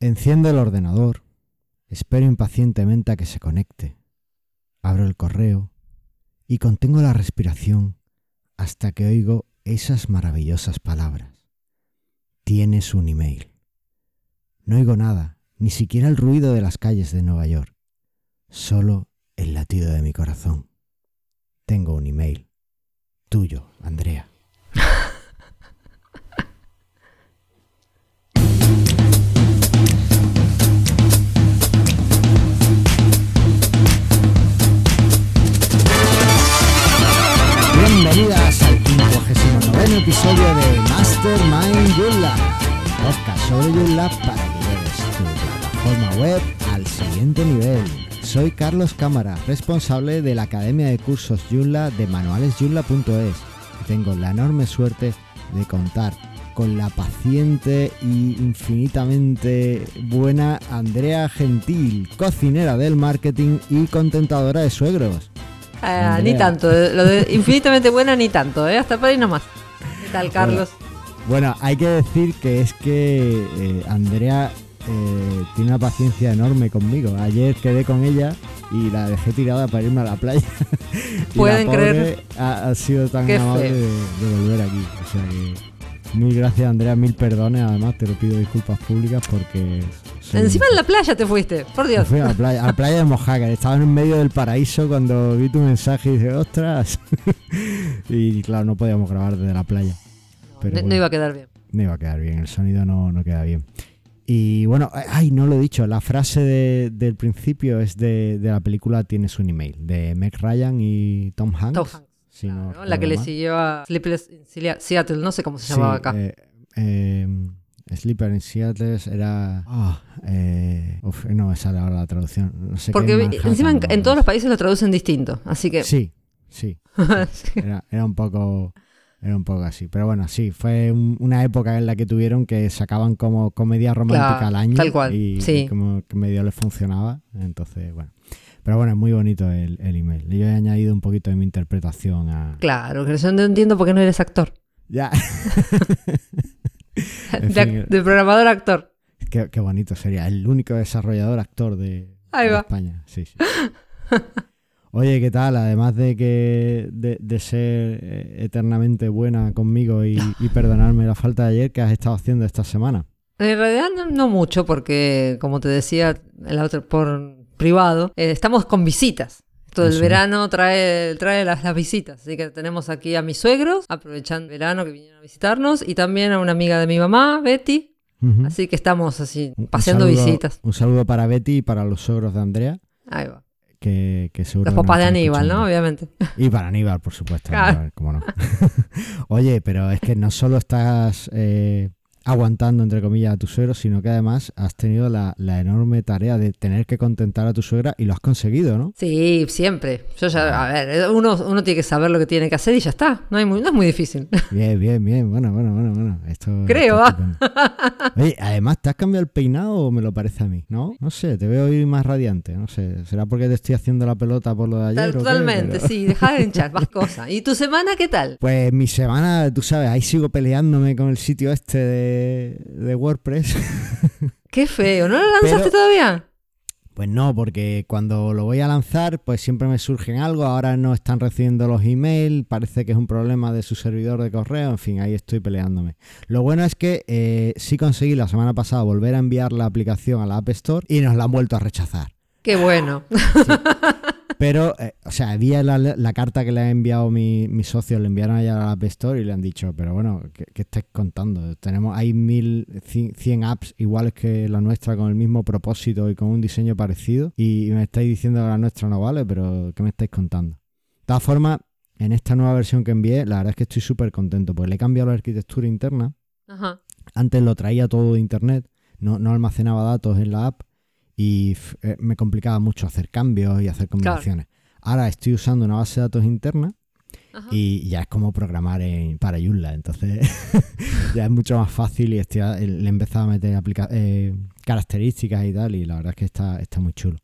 Enciendo el ordenador, espero impacientemente a que se conecte, abro el correo y contengo la respiración hasta que oigo esas maravillosas palabras. Tienes un email. No oigo nada, ni siquiera el ruido de las calles de Nueva York, solo el latido de mi corazón. Tengo un email. Tuyo, Andrea. 59 episodio de Mastermind Joomla, podcast sobre Joomla para que lleves tu plataforma web al siguiente nivel. Soy Carlos Cámara, responsable de la Academia de Cursos Joomla de manualesjoomla.es y tengo la enorme suerte de contar con la paciente y infinitamente buena Andrea Gentil, cocinera del marketing y contentadora de suegros. Ah, ni tanto, eh, lo de infinitamente buena ni tanto, ¿eh? hasta por ahí nomás. ¿Qué tal, Carlos? Bueno, hay que decir que es que eh, Andrea eh, tiene una paciencia enorme conmigo. Ayer quedé con ella y la dejé tirada para irme a la playa. Y Pueden la pobre creer. Ha, ha sido tan amable de, de volver aquí. O sea que mil gracias, Andrea, mil perdones. Además, te lo pido disculpas públicas porque. Soy Encima en la playa te fuiste, por Me Dios. fui a la playa, a la playa de Mojácar. Estaba en medio del paraíso cuando vi tu mensaje y dije, ostras. y claro, no podíamos grabar desde la playa. Pero No, no iba a quedar bien. No iba a quedar bien, el sonido no, no queda bien. Y bueno, ay, no lo he dicho, la frase de- del principio es de, de la película Tienes un email, de Meg Ryan y Tom Hanks. Tom Hanks, si no Claro, recuerdo la que le siguió a Sleepless in Seattle- no sé cómo se Sí, llamaba acá. eh, eh, Sleeper in Seattle era... ah, eh, uf, no me sale ahora la traducción. No sé qué Porque Manhattan, encima en, en todos los países lo traducen distinto, así que... Sí, sí. Sí. Era, era un poco era un poco así. Pero bueno, sí, fue un- una época en la que tuvieron que sacaban como comedia romántica Claro, al año. tal cual, Y, sí. y como que medio les funcionaba. Entonces, bueno. Pero bueno, es muy bonito el, el email. Yo he añadido un poquito de mi interpretación a. Claro, que yo no entiendo por qué no eres actor. Ya. De, de programador actor. qué, qué bonito sería. El único desarrollador actor de, Ahí de va. España. Sí, sí. Oye, ¿qué tal? Además de que de, de ser eh, eternamente buena conmigo y, y perdonarme la falta de ayer, ¿qué has estado haciendo esta semana? En realidad no, no mucho, porque como te decía en la otra- por privado, eh, estamos con visitas. Todo el verano trae, trae las, las visitas. Así que tenemos aquí a mis suegros, aprovechando el verano que vinieron a visitarnos, y también a una amiga de mi mamá, Betty. Así que estamos así, un paseando saludo- visitas. Un saludo para Betty y para los suegros de Andrea, Ahí va. que, que Los papás de Aníbal, ¿no? Obviamente. Y para Aníbal, por supuesto. Claro. Aníbal, cómo no. Oye, pero es que no solo estás eh, aguantando, entre comillas, a tu suegro, sino que además has tenido la, la enorme tarea de tener que contentar a tu suegra y lo has conseguido, ¿no? Sí, siempre. Yo ya, a ver, uno, uno tiene que saber lo que tiene que hacer y ya está. No, hay muy, no es muy difícil. Bien, bien, bien. Bueno, bueno, bueno, bueno. Esto, Creo, esto ¿ah? Oye, además, ¿te has cambiado el peinado o me lo parece a mí? ¿No? No sé, te veo hoy más radiante. No sé, ¿será porque te estoy haciendo la pelota por lo de ayer? o qué? Totalmente, Pero- sí. Deja de hinchar, más cosas. ¿Y tu semana qué tal? Pues mi semana, tú sabes, ahí sigo peleándome con el sitio este de, de WordPress. Qué feo. ¿No lo lanzaste Pero- todavía? Pues no, porque cuando lo voy a lanzar, pues siempre me surgen algo. Ahora no están recibiendo los emails, parece que es un problema de su servidor de correo. En fin, ahí estoy peleándome. Lo bueno es que eh, sí conseguí la semana pasada volver a enviar la aplicación a la App Store y nos la han vuelto a rechazar. Qué bueno. Pero, eh, o sea, había la, la carta que le ha enviado mi, mi socio, le enviaron allá a la App Store y le han dicho, pero bueno, ¿qué, qué estáis contando? Tenemos, hay mil, cien, cien apps iguales que la nuestra con el mismo propósito y con un diseño parecido y me estáis diciendo que la nuestra no vale, pero ¿qué me estáis contando? De todas formas, en esta nueva versión que envié, la verdad es que estoy súper contento, porque le he cambiado la arquitectura interna. Ajá. Antes lo traía todo de internet, no, no almacenaba datos en la app y eh, me complicaba mucho hacer cambios y hacer combinaciones. Ahora estoy usando una base de datos interna Ajá. y ya es como programar en, para Joomla, entonces ya es mucho más fácil y estoy a- le he empezado a meter aplica- eh, características y tal y la verdad es que está, está muy chulo.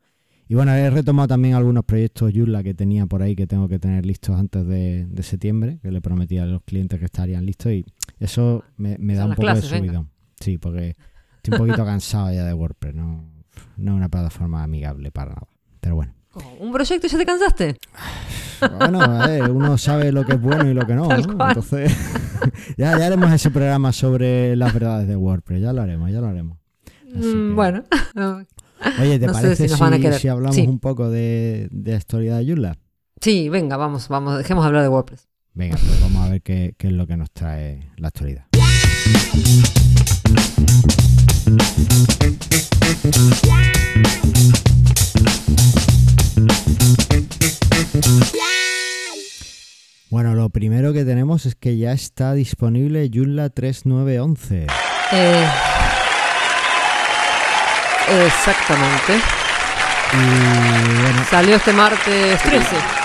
Y bueno, he retomado también algunos proyectos Joomla que tenía por ahí que tengo que tener listos antes de, de septiembre, que le prometí a los clientes que estarían listos y eso me, me da Son un poco clases, de venga. subidón. Sí, porque Estoy un poquito cansado ya de WordPress, no, no es una plataforma amigable para nada. Pero bueno. Oh, ¿Un proyecto y ya te cansaste? Bueno, a ver, uno sabe lo que es bueno y lo que no, ¿no? Entonces, ya, ya haremos ese programa sobre las verdades de WordPress, ya lo haremos, ya lo haremos. Mm, que- Bueno. Oye, ¿te no parece si si, si hablamos Sí. un poco de, de la historia de Joomla? Sí, venga, vamos, vamos, dejemos de hablar de WordPress. Venga, pues vamos a ver qué, qué es lo que nos trae la actualidad. Bueno, lo primero que tenemos es que ya está disponible Joomla 3911. Eh, exactamente. Y bueno, Salió este martes 13.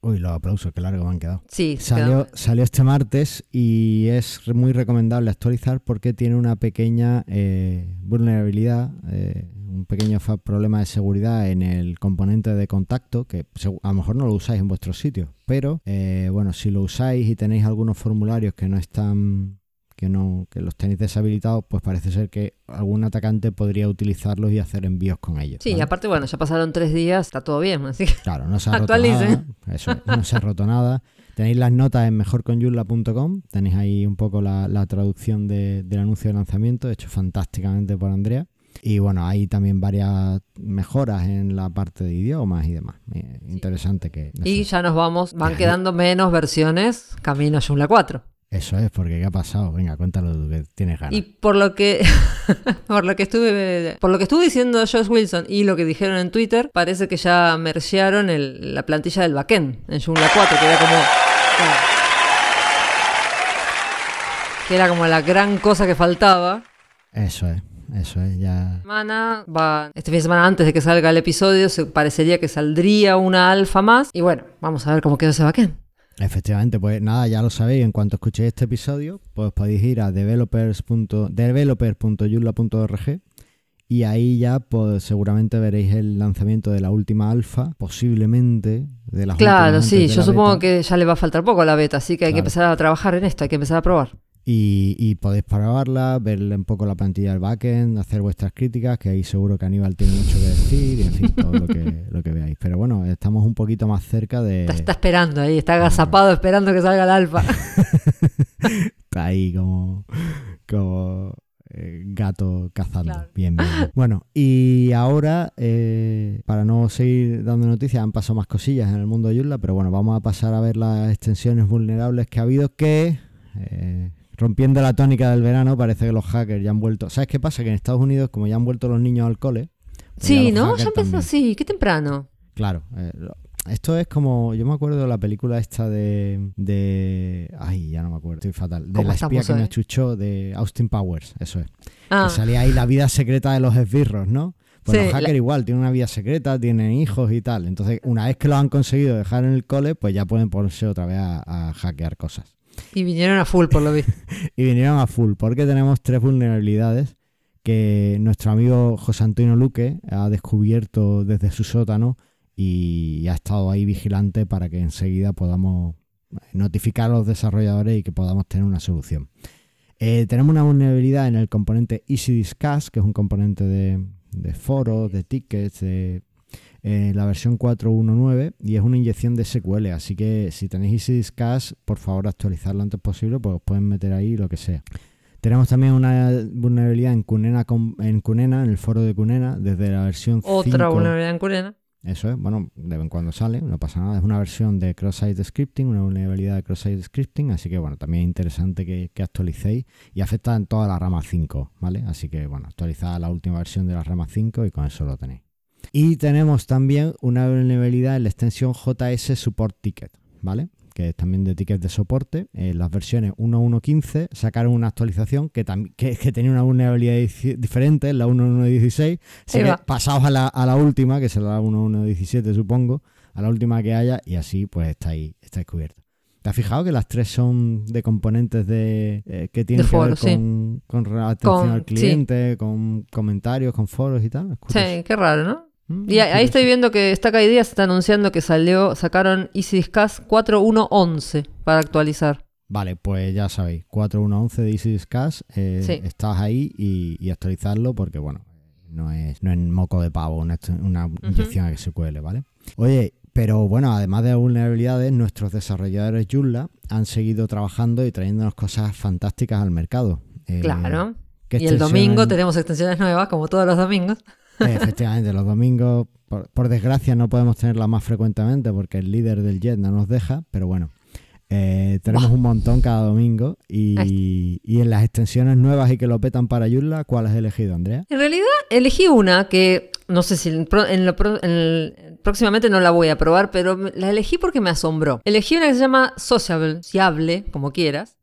Uy, los aplausos, qué largo me han quedado. Sí, Salió, quedó- salió este martes y es muy recomendable actualizar porque tiene una pequeña eh, vulnerabilidad, eh, un pequeño problema de seguridad en el componente de contacto, que a lo mejor no lo usáis en vuestros sitios, pero eh, bueno, si lo usáis y tenéis algunos formularios que no están que no que los tenéis deshabilitados, pues parece ser que algún atacante podría utilizarlos y hacer envíos con ellos. Sí, ¿vale? aparte, bueno, ya pasaron tres días, está todo bien, así que Claro, no se ha roto nada. Eso es, no se ha roto nada. Tenéis las notas en mejorconyula.com. Tenéis ahí un poco la, la traducción de- del anuncio de lanzamiento, hecho fantásticamente por Andrea. Y bueno, hay también varias mejoras en la parte de idiomas y demás. Eh, Interesante que... Y ya nos vamos, van quedando menos versiones camino a Joomla 4. Eso es, porque ¿qué ha pasado? Venga, cuéntalo tú, que tienes ganas. Y por lo que por lo que estuve por lo que estuvo diciendo Josh Wilson y lo que dijeron en Twitter, parece que ya mergearon el- la plantilla del backend en Joomla 4, que era como que era como la gran cosa que faltaba. Eso es, eso es, ya... Semana va este fin de semana antes de que salga el episodio, se parecería que saldría una alfa más y bueno, vamos a ver cómo quedó ese backend. Efectivamente, pues nada, ya lo sabéis, en cuanto escuchéis este episodio, pues podéis ir a developers. developer.joomla.org y ahí ya pues seguramente veréis el lanzamiento de la última alfa, posiblemente de las Claro, sí, de yo la supongo beta. que ya le va a faltar poco a la beta, así que hay que empezar a trabajar en esto, hay que empezar a probar. Y, y podéis probarla, ver un poco la plantilla del backend, hacer vuestras críticas, que ahí seguro que Aníbal tiene mucho que decir, y en fin, todo lo que, lo que veáis. Pero bueno, estamos un poquito más cerca de... Está, está esperando ahí, está agazapado esperando que salga el alfa. Está ahí como, como eh, gato cazando. Claro. Bien, bien, bien. Bueno, y ahora, eh, para no seguir dando noticias, han pasado más cosillas en el mundo de Joomla, pero bueno, vamos a pasar a ver las extensiones vulnerables que ha habido que... eh, Rompiendo la tónica del verano, parece que los hackers ya han vuelto. ¿Sabes qué pasa? Que en Estados Unidos, como ya han vuelto los niños al cole. pues Sí, ¿no? Ya empezó así, qué temprano. Claro. eh, esto es como. Yo me acuerdo de la película esta de. de ay, ya no me acuerdo, estoy fatal. De ¿Cómo la espía que me achuchó de Austin Powers, eso es. Ah, Que salía ahí la vida secreta de los esbirros, ¿no? Pues Sí, los hackers la- igual, tienen una vida secreta, tienen hijos y tal. Entonces, una vez que lo han conseguido dejar en el cole, pues ya pueden ponerse otra vez a, a hackear cosas. Y vinieron a full por lo visto. Y vinieron a full, porque tenemos tres vulnerabilidades que nuestro amigo José Antonio Luque ha descubierto desde su sótano y ha estado ahí vigilante para que enseguida podamos notificar a los desarrolladores y que podamos tener una solución. Eh, tenemos una vulnerabilidad en el componente Easy Discuss, que es un componente de, de foros, de tickets, de eh, la versión 4.1.9 y es una inyección de SQL. Así que si tenéis Easy Discuss, por favor actualizarlo antes posible, pues os pueden meter ahí lo que sea. Tenemos también una vulnerabilidad en Cunena, en Cunena, en el foro de Cunena, desde la versión Otra 5. vulnerabilidad en Curena. Eso es, bueno, de vez en cuando sale, no pasa nada. Es una versión de cross-site scripting, una vulnerabilidad de cross-site scripting, así que bueno, también es interesante que, que actualicéis y afecta en toda la rama 5, ¿vale? Así que bueno, actualizad la última versión de la rama 5 y con eso lo tenéis. Y tenemos también una vulnerabilidad en la extensión JS Support Ticket, ¿vale? Que es también de tickets de soporte. En las versiones 1.1.15 sacaron una actualización que, que, que tenía una vulnerabilidad diferente, la 1.1.16. Así que pasaos a la, a la última, que será la 1.1.17 supongo, a la última que haya y así pues estáis, estáis cubiertos. ¿Te has fijado que las tres son de componentes de eh, que tienen De que ver foros, sí. con, con atención Con- al sí. cliente, con comentarios, con foros y tal? Sí, qué raro, ¿no? Mm, Y ahí, estoy viendo que Stack se está anunciando que salió, sacaron Easy Discuss 4.1.11 para actualizar. Vale, pues ya sabéis, 4111 de Easy Discuss, eh, Sí. estás ahí y, y actualizarlo porque, bueno, no es, no es moco de pavo, una, una inyección a SQL, ¿vale? Oye, pero bueno, además de vulnerabilidades, nuestros desarrolladores Joomla han seguido trabajando y trayéndonos cosas fantásticas al mercado. Eh, Claro. ¿qué Y el domingo tenemos extensiones nuevas, como todos los domingos. Eh, Efectivamente, los domingos, por, por desgracia, no podemos tenerla más frecuentemente porque el líder del Jet no nos deja, pero bueno, eh, tenemos un montón cada domingo y, y en las extensiones nuevas y que lo petan para Joomla, ¿cuál has elegido, Andrea? En realidad elegí una que no sé si en lo en el- próximamente no la voy a probar, pero la elegí porque me asombró. Elegí una que se llama Sociable, Sociable, como quieras.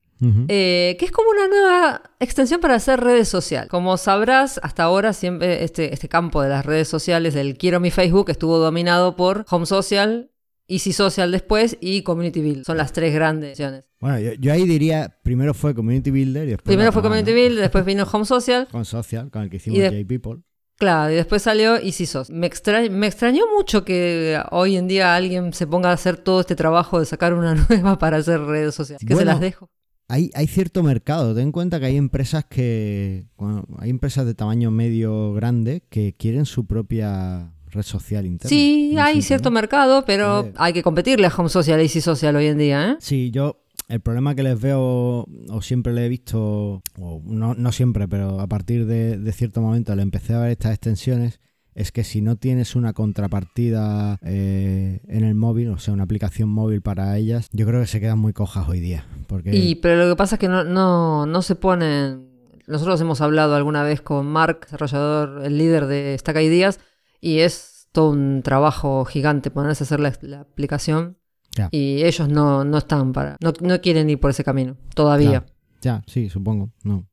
Eh, que es como una nueva extensión para hacer redes sociales. Como sabrás, hasta ahora siempre este, este campo de las redes sociales del Quiero mi Facebook estuvo dominado por Home Social, Easy Social después y Community Build. Son las tres grandes opciones. Bueno, yo, yo ahí diría, primero fue Community Builder y después... Primero fue Community ¿no? Build, después vino Home Social. Con Social, con el que hicimos J-People. Claro, y después salió Easy Social. Me, extra- me extrañó mucho que hoy en día alguien se ponga a hacer todo este trabajo de sacar una nueva para hacer redes sociales. Así que se las dejo. Hay, hay cierto mercado, ten en cuenta que hay empresas que... bueno, hay empresas de tamaño medio grande que quieren su propia red social interna. Sí, hay cierto mercado, pero hay que competirle a Home Social y Easy Social hoy en día, ¿eh? Sí, yo el problema que les veo, o siempre le he visto, o no, no siempre, pero a partir de, de cierto momento le empecé a ver estas extensiones, es que si no tienes una contrapartida eh, en el móvil, o sea, una aplicación móvil para ellas, yo creo que se quedan muy cojas hoy día. Porque Y, pero lo que pasa es que no, no, no se ponen. Nosotros hemos hablado alguna vez con Mark, desarrollador, el líder de Stack Ideas, y es todo un trabajo gigante ponerse a hacer la, la aplicación. Ya. Y ellos no, no están para. No, no quieren ir por ese camino, todavía. Claro. ya, sí, supongo. No.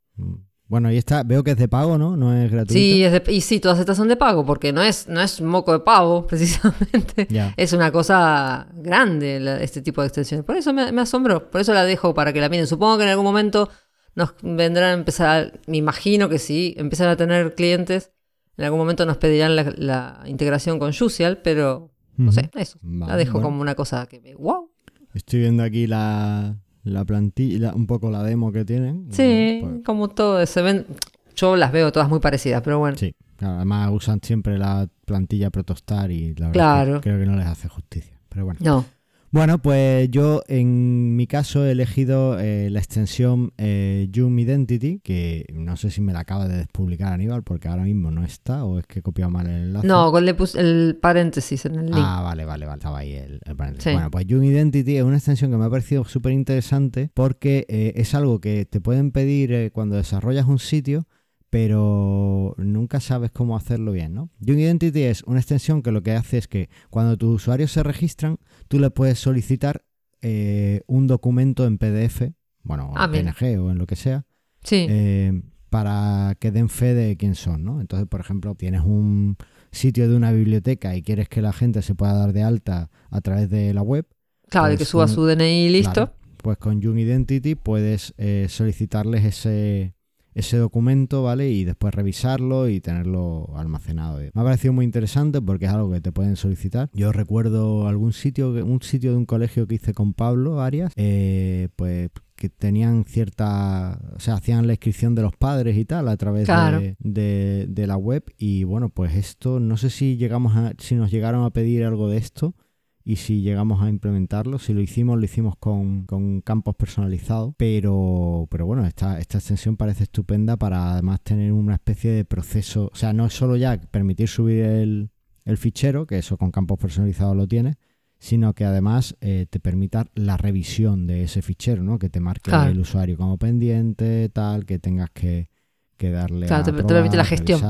Bueno, y está, veo que es de pago, ¿no? No es gratuito. Sí, es de- y sí, todas estas son de pago, porque no es, no es moco de pavo, precisamente. Ya. Es una cosa grande la- este tipo de extensiones. Por eso me, me asombró. Por eso la dejo para que la miren. Supongo que en algún momento nos vendrán a empezar. Me imagino que sí, empiezan a tener clientes. En algún momento nos pedirán la, la integración con Social, pero no sé, eso. la dejo bueno. como una cosa que me. ¡Wow! Estoy viendo aquí la, la plantilla, un poco la demo que tienen. Sí, pues- como todo. Se ven. Yo las veo todas muy parecidas, pero bueno. Sí, claro, además usan siempre la plantilla Protostar y la verdad Claro. que creo que no les hace justicia. Pero bueno. No. Bueno, pues yo en mi caso he elegido eh, la extensión eh, Zoom Identity, que no sé si me la acaba de despublicar Aníbal, porque ahora mismo no está, o es que he copiado mal el enlace. No, le puse el paréntesis en el link. Ah, vale, vale, vale. Estaba ahí el, el paréntesis. Sí. Bueno, pues Zoom Identity es una extensión que me ha parecido súper interesante porque eh, es algo que te pueden pedir eh, cuando desarrollas un sitio, pero nunca sabes cómo hacerlo bien, ¿no? Zoom Identity es una extensión que lo que hace es que cuando tus usuarios se registran, tú le puedes solicitar eh, un documento en PDF, bueno, Ah, en mira. PNG o en lo que sea, sí. eh, para que den fe de quién son, ¿no? Entonces, por ejemplo, tienes un sitio de una biblioteca y quieres que la gente se pueda dar de alta a través de la web, claro, pues que suba con- su DNI y listo. claro, pues con Young Identity puedes eh, solicitarles ese, ese documento, ¿vale? Y después revisarlo y tenerlo almacenado. Me ha parecido muy interesante porque es algo que te pueden solicitar. Yo recuerdo algún sitio, un sitio de un colegio que hice con Pablo Arias, eh, pues que tenían cierta, o sea, hacían la inscripción de los padres y tal a través Claro. de, de- de la web y bueno, pues esto, no sé si llegamos a, si nos llegaron a pedir algo de esto y si llegamos a implementarlo. Si lo hicimos, lo hicimos con, con campos personalizados. Pero, pero bueno, esta, esta extensión parece estupenda para además tener una especie de proceso. O sea, no es solo ya permitir subir el, el fichero, que eso con campos personalizados lo tiene, sino que además eh, te permita la revisión de ese fichero, ¿no? Que te marque Claro. el usuario como pendiente, tal, que tengas que, que darle Claro, a te- te aprobar, permite la gestión.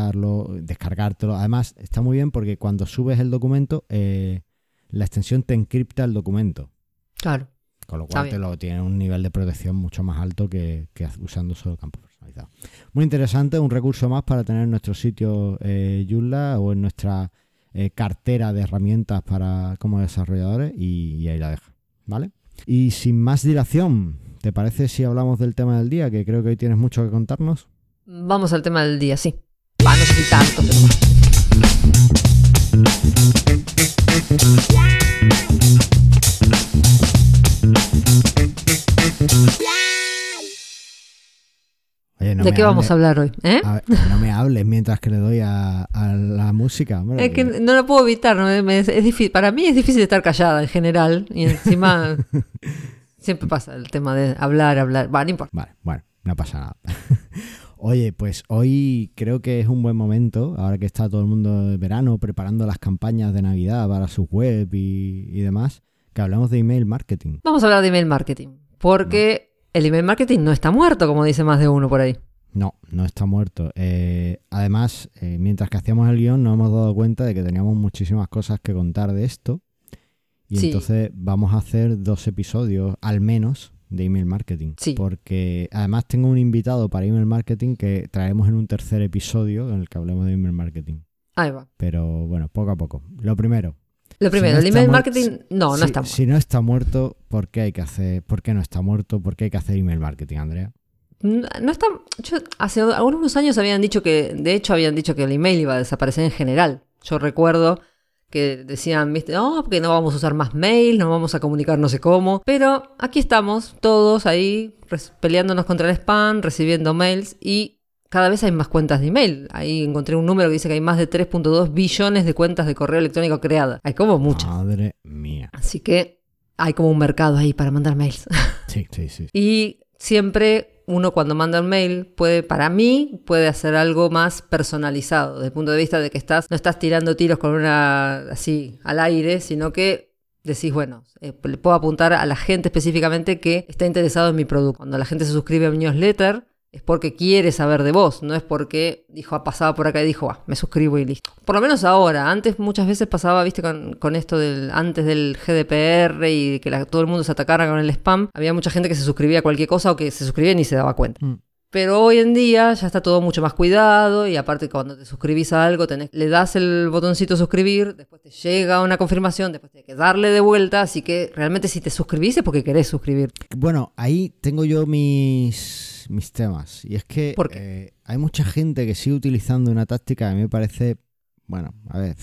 descargártelo. Además, está muy bien porque cuando subes el documento, eh, la extensión te encripta el documento. Claro. Con lo cual te lo tiene un nivel de protección mucho más alto que, que usando solo campos personalizados. Muy interesante, un recurso más para tener en nuestro sitio eh, Joomla o en nuestra eh, cartera de herramientas para como desarrolladores y, y ahí la deja. ¿Vale? Y sin más dilación, ¿te parece si hablamos del tema del día? Que creo que hoy tienes mucho que contarnos. Vamos al tema del día, sí. Va, no sé si tanto, pero ¿De qué vamos a hablar hoy? ¿eh? No me hables mientras que le doy a, la música. Es que no lo puedo evitar. ¿no? Es, difícil. Para mí es difícil estar callada en general. Y encima siempre pasa el tema de hablar, hablar. Vale, bueno, no pasa nada. Oye, pues hoy creo que es un buen momento, ahora que está todo el mundo de verano preparando las campañas de Navidad para sus web y, y demás, que hablamos de email marketing. Vamos a hablar de email marketing, porque el email marketing no está muerto, como dice más de uno por ahí. No, no está muerto. Eh, además, eh, mientras que hacíamos el guion, nos hemos dado cuenta de que teníamos muchísimas cosas que contar de esto. Y Sí. entonces vamos a hacer dos episodios, al menos, de email marketing. Sí. Porque además tengo un invitado para email marketing que traemos en un tercer episodio en el que hablemos de email marketing. Ahí va. Pero bueno, poco a poco. Lo primero. Lo primero, no el email marketing no, no está muerto. Si no está muerto, ¿por qué hay que hacer? ¿Por qué no está muerto? ¿Por qué hay que hacer email marketing, Andrea? No no está. Yo, hace algunos años habían dicho que, de hecho, habían dicho que el email iba a desaparecer en general. Yo recuerdo que decían, viste, no, porque no vamos a usar más mail, no vamos a comunicar no sé cómo. Pero aquí estamos, todos ahí, peleándonos contra el spam, recibiendo mails y cada vez hay más cuentas de email. Ahí encontré un número que dice que hay más de 3.2 billones de cuentas de correo electrónico creadas. Hay como muchas. Madre mía. Así que hay como un mercado ahí para mandar mails. Sí, sí, sí. Y siempre uno cuando manda un mail puede, para mí, puede hacer algo más personalizado, desde el punto de vista de que estás, no estás tirando tiros con una así al aire, sino que decís, bueno, eh, le puedo apuntar a la gente específicamente que está interesado en mi producto. Cuando la gente se suscribe a mi newsletter, es porque quiere saber de vos, no es porque dijo, ha pasado por acá y dijo, ah, me suscribo y listo. Por lo menos ahora, antes muchas veces pasaba, viste, con, con esto del, antes del GDPR y que la- todo el mundo se atacara con el spam, había mucha gente que se suscribía a cualquier cosa o que se suscribía y ni se daba cuenta. Mm. Pero hoy en día ya está todo mucho más cuidado y aparte cuando te suscribís a algo tenés, le das el botoncito suscribir, después te llega una confirmación, después tienes que darle de vuelta, así que realmente si te suscribís es porque querés suscribir. Bueno, ahí tengo yo mis, mis temas. Y es que eh, hay mucha gente que sigue utilizando una táctica que a mí me parece, bueno, a ver,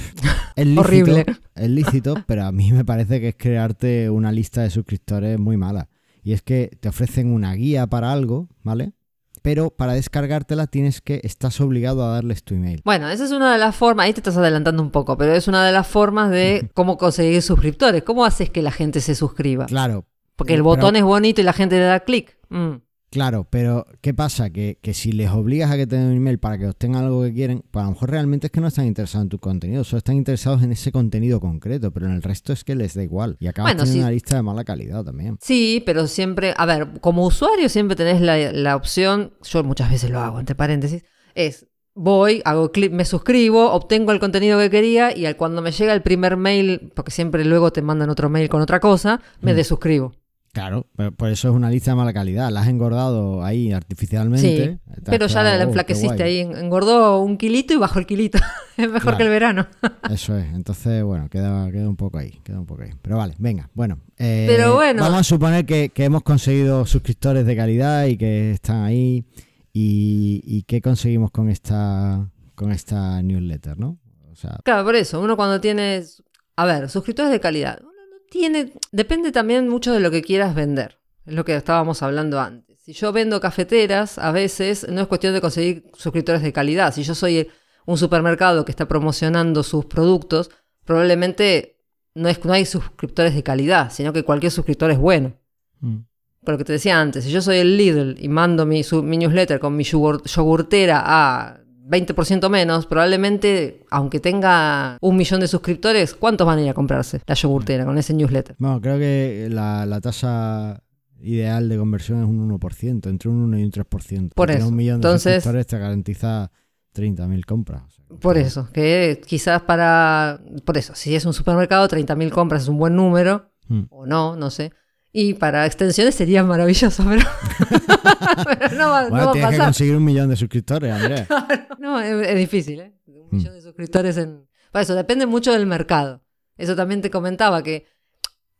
es lícito, Horrible. es lícito, pero a mí me parece que es crearte una lista de suscriptores muy mala. Y es que te ofrecen una guía para algo, ¿vale? Pero para descargártela tienes que, estás obligado a darles tu email. Bueno, esa es una de las formas, ahí te estás adelantando un poco, pero es una de las formas de cómo conseguir suscriptores. ¿Cómo haces que la gente se suscriba? Claro, Porque el pero- botón es bonito y la gente le da clic. Mm. Claro, pero ¿qué pasa? Que, que si les obligas a que te den un email para que obtengan algo que quieren, pues a lo mejor realmente es que no están interesados en tu contenido, solo están interesados en ese contenido concreto, pero en el resto es que les da igual. Y acabas Bueno, teniendo sí. una lista de mala calidad también. Sí, pero siempre, a ver, como usuario siempre tenés la, la opción, yo muchas veces lo hago, entre paréntesis, es voy, hago clic, me suscribo, obtengo el contenido que quería y al cuando me llega el primer mail, porque siempre luego te mandan otro mail con otra cosa, me Mm. desuscribo. Claro, pero por eso es una lista de mala calidad. La has engordado ahí artificialmente. Sí, pero ya la, "Oh, enflaqueciste guay". ahí, en- engordó un kilito y bajó el kilito. es mejor Claro. que el verano. Eso es, entonces, bueno, queda, queda un poco ahí, queda un poco ahí. Pero vale, venga, bueno. eh, Pero bueno. Vamos a suponer que, que hemos conseguido suscriptores de calidad y que están ahí. ¿Y, y qué conseguimos con esta, con esta newsletter, no? O sea, Claro, por eso, uno cuando tiene, a ver, suscriptores de calidad, tiene, depende también mucho de lo que quieras vender, es lo que estábamos hablando antes. Si yo vendo cafeteras, a veces no es cuestión de conseguir suscriptores de calidad. Si yo soy un supermercado que está promocionando sus productos, probablemente no, es, no hay suscriptores de calidad, sino que cualquier suscriptor es bueno. mm, Por lo que te decía antes, si yo soy el Lidl y mando mi, su- mi newsletter con mi yogur- yogurtera a 20% menos, probablemente, aunque tenga un millón de suscriptores, ¿cuántos van a ir a comprarse la yogurtera con ese newsletter? bueno, creo que la, la tasa ideal de conversión es un 1%, entre un 1 y un 3%. Por eso. un millón de Entonces- suscriptores te garantiza 30.000 compras. O sea, Por eso, que quizás para... Por eso, si es un supermercado, 30.000 compras es un buen número, Mm. o no, no sé. Y para extensiones sería maravilloso, pero, pero no va, no Bueno, va a tienes que conseguir un millón de suscriptores, Andrea. No, es, es difícil, ¿eh? Un Mm. millón de suscriptores en... Por eso, depende mucho del mercado. Eso también te comentaba, que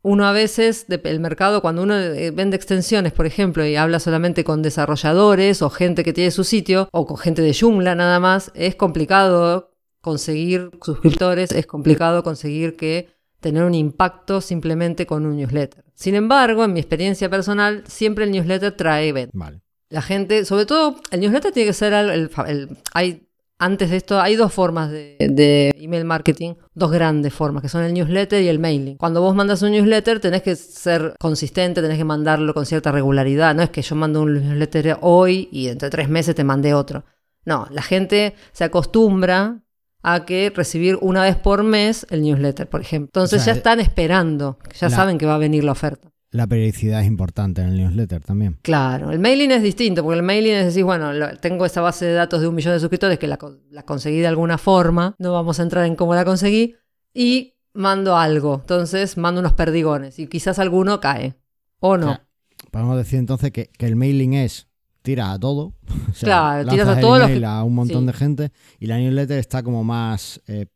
uno a veces, el mercado, cuando uno eh, vende extensiones, por ejemplo, y habla solamente con desarrolladores o gente que tiene su sitio, o con gente de Joomla nada más, es complicado conseguir suscriptores, es complicado conseguir que tener un impacto simplemente con un newsletter. Sin embargo, en mi experiencia personal, siempre el newsletter trae ventas. Vale. La gente, sobre todo, el newsletter tiene que ser el, el- el- hay antes de esto hay dos formas de, de email marketing, dos grandes formas, que son el newsletter y el mailing. Cuando vos mandas un newsletter tenés que ser consistente, tenés que mandarlo con cierta regularidad. No es que yo mando un newsletter hoy y entre tres meses te mandé otro. No, la gente se acostumbra a que recibir una vez por mes el newsletter, por ejemplo. Entonces O sea, ya están esperando, ya la- saben que va a venir la oferta. La periodicidad es importante en el newsletter también. Claro, el mailing es distinto, porque el mailing es decir, bueno, lo- tengo esa base de datos de un millón de suscriptores que la, la conseguí de alguna forma, no vamos a entrar en cómo la conseguí, y mando algo, entonces mando unos perdigones, y quizás alguno cae, o no. O sea, podemos decir entonces que, que el mailing es tira a todo. o sea, Claro, tiras a el todos los a un montón sí. de gente y la newsletter está como más eh,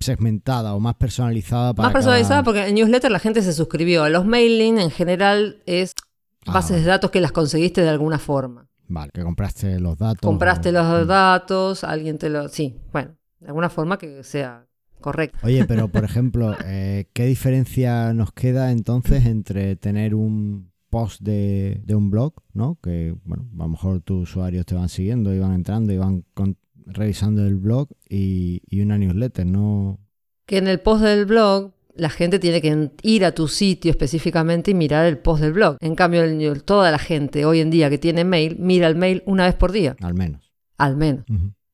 segmentada o más personalizada para Más personalizada cada- porque en newsletter la gente se suscribió. Los mailing en general es Ah, bases vale. de datos que las conseguiste de alguna forma. Vale, que compraste los datos. Compraste o- los Mm. datos, alguien te lo... Sí, bueno, de alguna forma que sea correcto. Oye, pero por ejemplo, eh, ¿qué diferencia nos queda entonces entre tener un post de, de un blog, ¿no? Que, bueno, a lo mejor tus usuarios te van siguiendo y van entrando y van con- revisando el blog y, y una newsletter, ¿no? que en el post del blog la gente tiene que ir a tu sitio específicamente y mirar el post del blog. En cambio, el toda la gente hoy en día que tiene mail, mira el mail una vez por día, Al menos. al menos.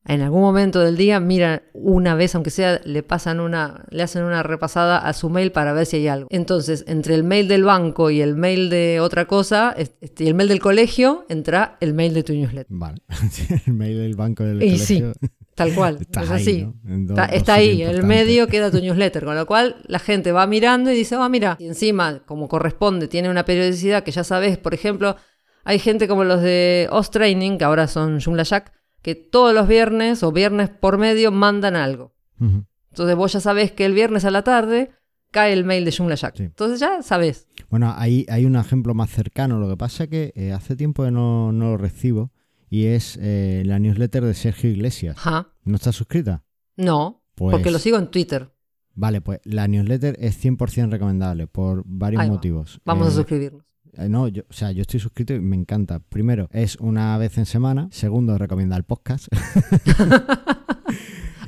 En algún momento del día mira una vez, aunque sea, le pasan una, le hacen una repasada a su mail para ver si hay algo. Entonces, entre el mail del banco y el mail de otra cosa, este, y el mail del colegio, entra el mail de tu newsletter. Vale. el mail del banco del Y sí, colegio Tal cual. está es ahí, así. ¿no? Dos- Está, está ahí, en el medio queda tu newsletter, con lo cual la gente va mirando y dice, ah, mira, y encima, como corresponde, tiene una periodicidad que ya sabes, por ejemplo, hay gente como los de Oz Training, que ahora son Joomla Jack, que todos los viernes o viernes por medio mandan algo. Entonces vos ya sabés que el viernes a la tarde cae el mail de Joomla Jack. Sí. Entonces ya sabés. Bueno, ahí hay un ejemplo más cercano. Lo que pasa es que eh, hace tiempo que no, no lo recibo y es eh, la newsletter de Sergio Iglesias. Ajá. ¿No está suscrita? No, Pues, porque lo sigo en Twitter. Vale, pues la newsletter es 100% recomendable por varios va. motivos. Vamos a Eh, suscribirnos. Eh, No, yo, o sea, yo estoy suscrito y me encanta. Primero, es una vez en semana. Segundo, recomienda el podcast.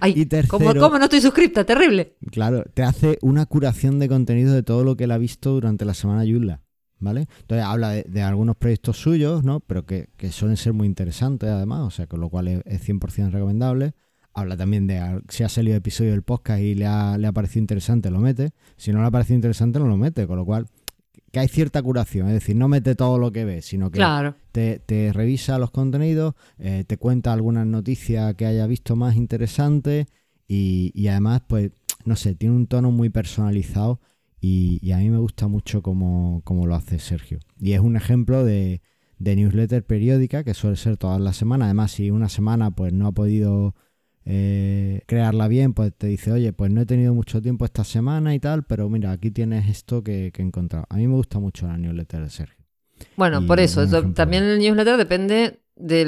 Ay, y tercero- ¿cómo, cómo no estoy suscripta? Terrible. Claro, te hace una curación de contenido de todo lo que él ha visto durante la semana Yulla, ¿vale? Entonces habla de, de algunos proyectos suyos, ¿no? Pero que, que suelen ser muy interesantes además, o sea, con lo cual es, es 100% recomendable. Habla también de si ha salido episodio del podcast y le ha, le ha parecido interesante, lo mete. Si no le ha parecido interesante, no lo mete, con lo cual que hay cierta curación, es decir, no mete todo lo que ve, sino que Claro. te, te revisa los contenidos, eh, te cuenta algunas noticias que haya visto más interesantes y, y además, pues, no sé, tiene un tono muy personalizado y, y a mí me gusta mucho cómo, cómo lo hace Sergio. Y es un ejemplo de, de newsletter periódica que suele ser todas las semanas. Además, si una semana pues no ha podido eh, crearla bien, pues te dice, oye, pues no he tenido mucho tiempo esta semana y tal, pero mira, aquí tienes esto que, que he encontrado. A mí me gusta mucho la newsletter de Sergio. Bueno, Y por eso, ejemplo. también el newsletter depende de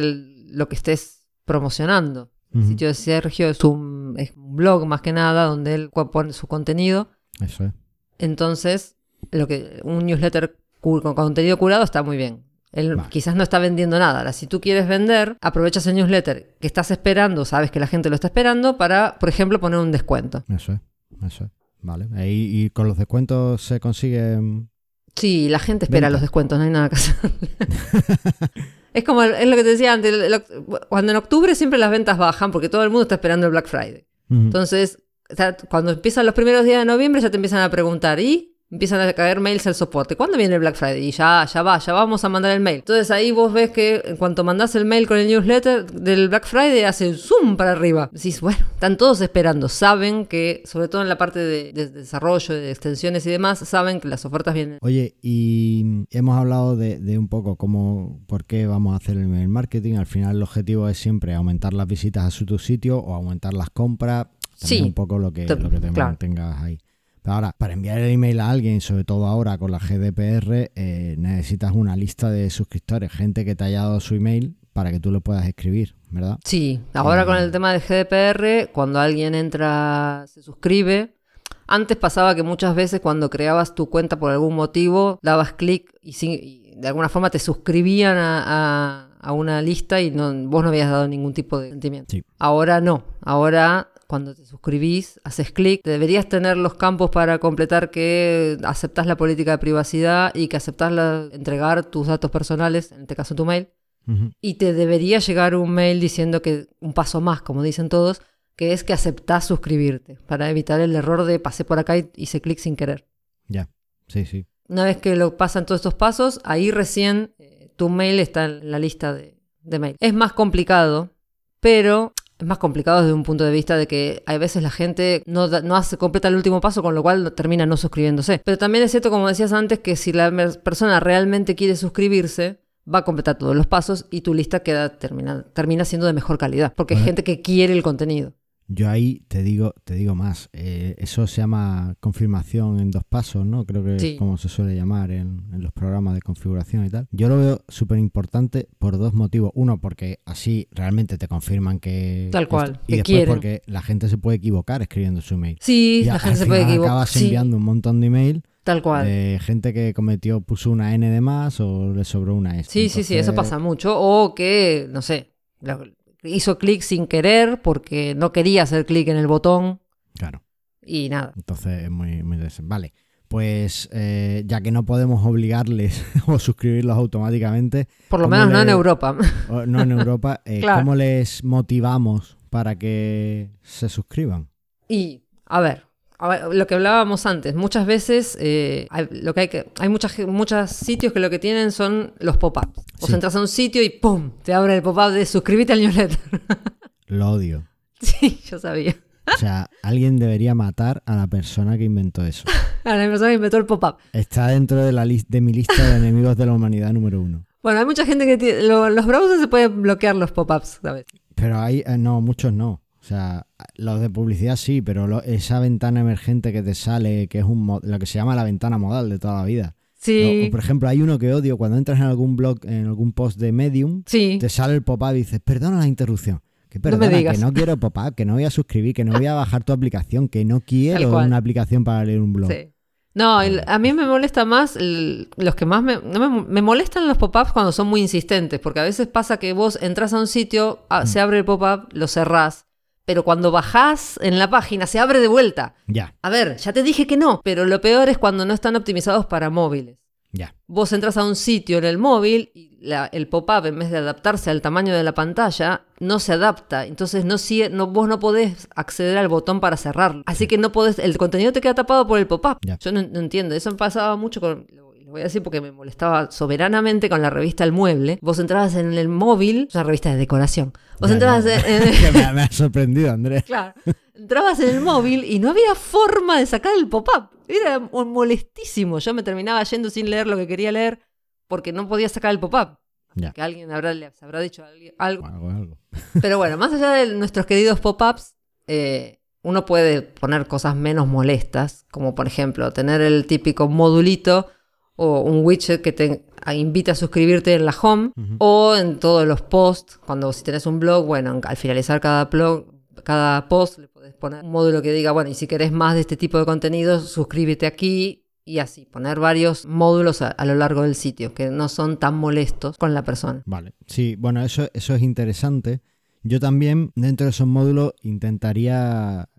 lo que estés promocionando. El Ujú. sitio de Sergio es un, es un blog más que nada donde él pone su contenido. Eso es. Entonces, lo que un newsletter con contenido curado está muy bien. Él Vale. quizás no está vendiendo nada. Ahora, si tú quieres vender, aprovechas el newsletter que estás esperando, sabes que la gente lo está esperando, para, por ejemplo, poner un descuento. Eso es, eso es. Vale. Y con los descuentos se consigue. mm, Sí, la gente espera los descuentos, no hay nada que hacer. es como es lo que te decía antes, el- el- cuando en octubre siempre las ventas bajan porque todo el mundo está esperando el Black Friday. Entonces, cuando empiezan los primeros días de noviembre ya te empiezan a preguntar y empiezan a caer mails al soporte. ¿Cuándo viene el Black Friday? Y ya, ya va, ya vamos a mandar el mail. Entonces ahí vos ves que en cuanto mandás el mail con el newsletter del Black Friday hace zoom para arriba. Decís, bueno, están todos esperando. Saben que, sobre todo en la parte de, de desarrollo, de extensiones y demás, saben que las ofertas vienen. Oye, y hemos hablado de, de un poco cómo, por qué vamos a hacer el email marketing. Al final el objetivo es siempre aumentar las visitas a su tu sitio o aumentar las compras. También Sí. un poco lo que, lo que te claro. mantengas ahí. Ahora, para enviar el email a alguien, sobre todo ahora con la GDPR, eh, necesitas una lista de suscriptores, gente que te haya dado su email para que tú lo puedas escribir, ¿verdad? Sí, ahora Eh, con el tema del GDPR, cuando alguien entra, se suscribe. Antes pasaba que muchas veces cuando creabas tu cuenta por algún motivo, dabas clic y, de alguna forma te suscribían a, a- a una lista y no, vos no habías dado ningún tipo de sentimiento. Sí. Ahora no, ahora cuando te suscribís, haces clic, deberías tener los campos para completar que aceptás la política de privacidad y que aceptás la- entregar tus datos personales, en este caso tu mail, y te debería llegar un mail diciendo que un paso más, como dicen todos, que es que aceptás suscribirte para evitar el error de pasé por acá y hice clic sin querer. Ya, sí, sí. Una vez que lo pasan todos estos pasos, ahí recién eh, tu mail está en la lista de, de mail. Es más complicado, pero es más complicado desde un punto de vista de que hay veces la gente no, no hace completa el último paso, con lo cual termina no suscribiéndose. Pero también es cierto, como decías antes, que si la persona realmente quiere suscribirse, va a completar todos los pasos y tu lista queda termina, termina siendo de mejor calidad, porque hay Bueno. gente que quiere el contenido. Yo ahí te digo, te digo más. eh, eso se llama confirmación en dos pasos, ¿no? Creo que Sí. es como se suele llamar en, en los programas de configuración y tal. Yo lo veo súper importante por dos motivos. Uno, porque así realmente te confirman que. Tal cual, esto- que Y después quieren. porque la gente se puede equivocar escribiendo su email. Sí, Y la gente se puede equivocar. Acabas Sí, enviando un montón de email tal cual. de gente que cometió, puso una N de más o le sobró una S. Sí, sí, sí, eso pasa mucho. O que, no sé, hizo clic sin querer porque no quería hacer clic en el botón Claro. y nada. Entonces es muy, muy interesante. Vale, pues eh, ya que no podemos obligarles o suscribirlos automáticamente, Por lo ¿Cómo menos no en Europa. o no en Europa, eh, Claro. ¿cómo les motivamos para que se suscriban? Y, a ver, ver, lo que hablábamos antes, muchas veces eh, hay, lo que hay, que, hay muchas, muchos sitios que lo que tienen son los pop-ups. Vos Sí. entras a un sitio y ¡pum! Te abre el pop-up de suscríbete al newsletter. Lo odio. sí, yo sabía. O sea, alguien debería matar a la persona que inventó eso. A la persona que inventó el pop-up. Está dentro de, la de mi lista de enemigos de la humanidad número uno. Bueno, hay mucha gente que tiene, lo- los browsers se pueden bloquear los pop-ups, ¿sabes? Pero hay, eh, no, muchos no. O sea, los de publicidad sí, pero lo- esa ventana emergente que te sale, que es un lo que se llama la ventana modal de toda la vida. Sí, No, o, por ejemplo, hay uno que odio cuando entras en algún blog, en algún post de Medium, sí. te sale el pop-up y dices, perdona la interrupción. Que No me perdona, digas. que no quiero pop-up, que no voy a suscribir, que no voy a bajar tu aplicación, que no quiero una aplicación para leer un blog. Sí. No, el- a mí me molesta más, el- los que más me, no me, me molestan los pop-ups cuando son muy insistentes, porque a veces pasa que vos entras a un sitio, ah, se abre el pop-up, lo cerrás, pero cuando bajás en la página se abre de vuelta. Ya, A ver, ya te dije que no, pero lo peor es cuando no están optimizados para móviles. ya. Vos entras a un sitio en el móvil y la- el pop-up, en vez de adaptarse al tamaño de la pantalla, no se adapta. Entonces no, sigue- no, vos no podés acceder al botón para cerrarlo. Así que no podés, el contenido te queda tapado por el pop-up. Ya. Yo no, no entiendo. Eso me pasaba mucho con. Voy a decir porque me molestaba soberanamente con la revista El Mueble. Vos entrabas en el móvil, es una revista de decoración. Vos entrabas en- me, me ha sorprendido, Andrés. Claro. Entrabas en el móvil y no había forma de sacar el pop-up. Era mo- molestísimo. Yo me terminaba yendo sin leer lo que quería leer porque no podía sacar el pop-up. Ya. Que alguien habrá, le habrá dicho. Algo, algo. Pero bueno, más allá de nuestros queridos pop-ups, eh, uno puede poner cosas menos molestas, como por ejemplo tener el típico modulito o un widget que te invita a suscribirte en la home o en todos los posts. Cuando si tenés un blog, bueno, al finalizar cada blog, cada post le podés poner un módulo que diga, bueno, y si querés más de este tipo de contenido, suscríbete aquí y así, poner varios módulos a, a lo largo del sitio que no son tan molestos con la persona. Vale. Sí, bueno, eso, eso es interesante. Yo también, dentro de esos módulos, intentaría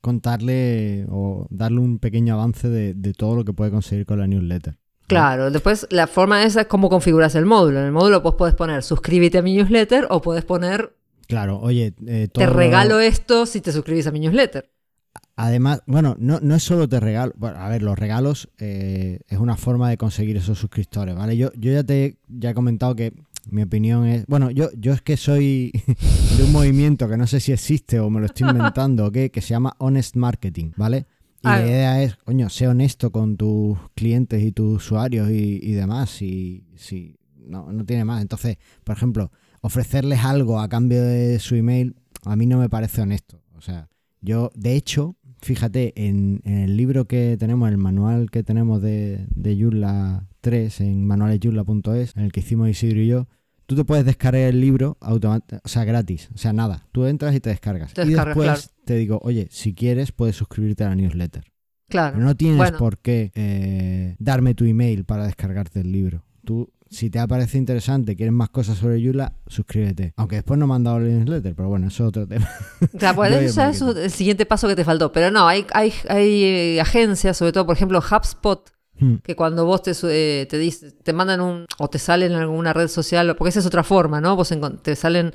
contarle o darle un pequeño avance de, de todo lo que puede conseguir con la newsletter. Claro, después la forma esa es cómo configuras el módulo. En el módulo vos podés poner suscríbete a mi newsletter o podés poner Claro, oye, eh, te todo regalo esto si te suscribís a mi newsletter. Además, bueno, no, no es solo te regalo. Bueno, a ver, los regalos eh, es una forma de conseguir esos suscriptores, ¿vale? Yo, yo ya te ya he comentado que mi opinión es. Bueno, yo, yo es que soy de un movimiento que no sé si existe o me lo estoy inventando o qué, que se llama Honest Marketing, ¿vale? Y Ah. la idea es, coño, sé honesto con tus clientes y tus usuarios y, y demás. Y si no, no tiene más. Entonces, por ejemplo, ofrecerles algo a cambio de su email, a mí no me parece honesto. O sea, yo, de hecho, fíjate, en, en el libro que tenemos, el manual que tenemos de, de Joomla 3 en manualesyurla.es, en el que hicimos Isidro y yo, tú te puedes descargar el libro o sea, gratis, o sea, nada. Tú entras y te descargas. Te y después claro. Te digo, oye, si quieres, puedes suscribirte a la newsletter. Claro. Pero no tienes Bueno. por qué eh, darme tu email para descargarte el libro. Tú si te ha parecido interesante, quieres más cosas sobre Yula, suscríbete. Aunque después no me han dado el newsletter, pero bueno, eso es otro tema. Claro, eso es el siguiente paso que te faltó. Pero no, hay, hay, hay agencias, sobre todo, por ejemplo, HubSpot, Hmm. que cuando vos te, eh, te, dice- te mandan un, o te salen en alguna red social, porque esa es otra forma, ¿no? Vos te salen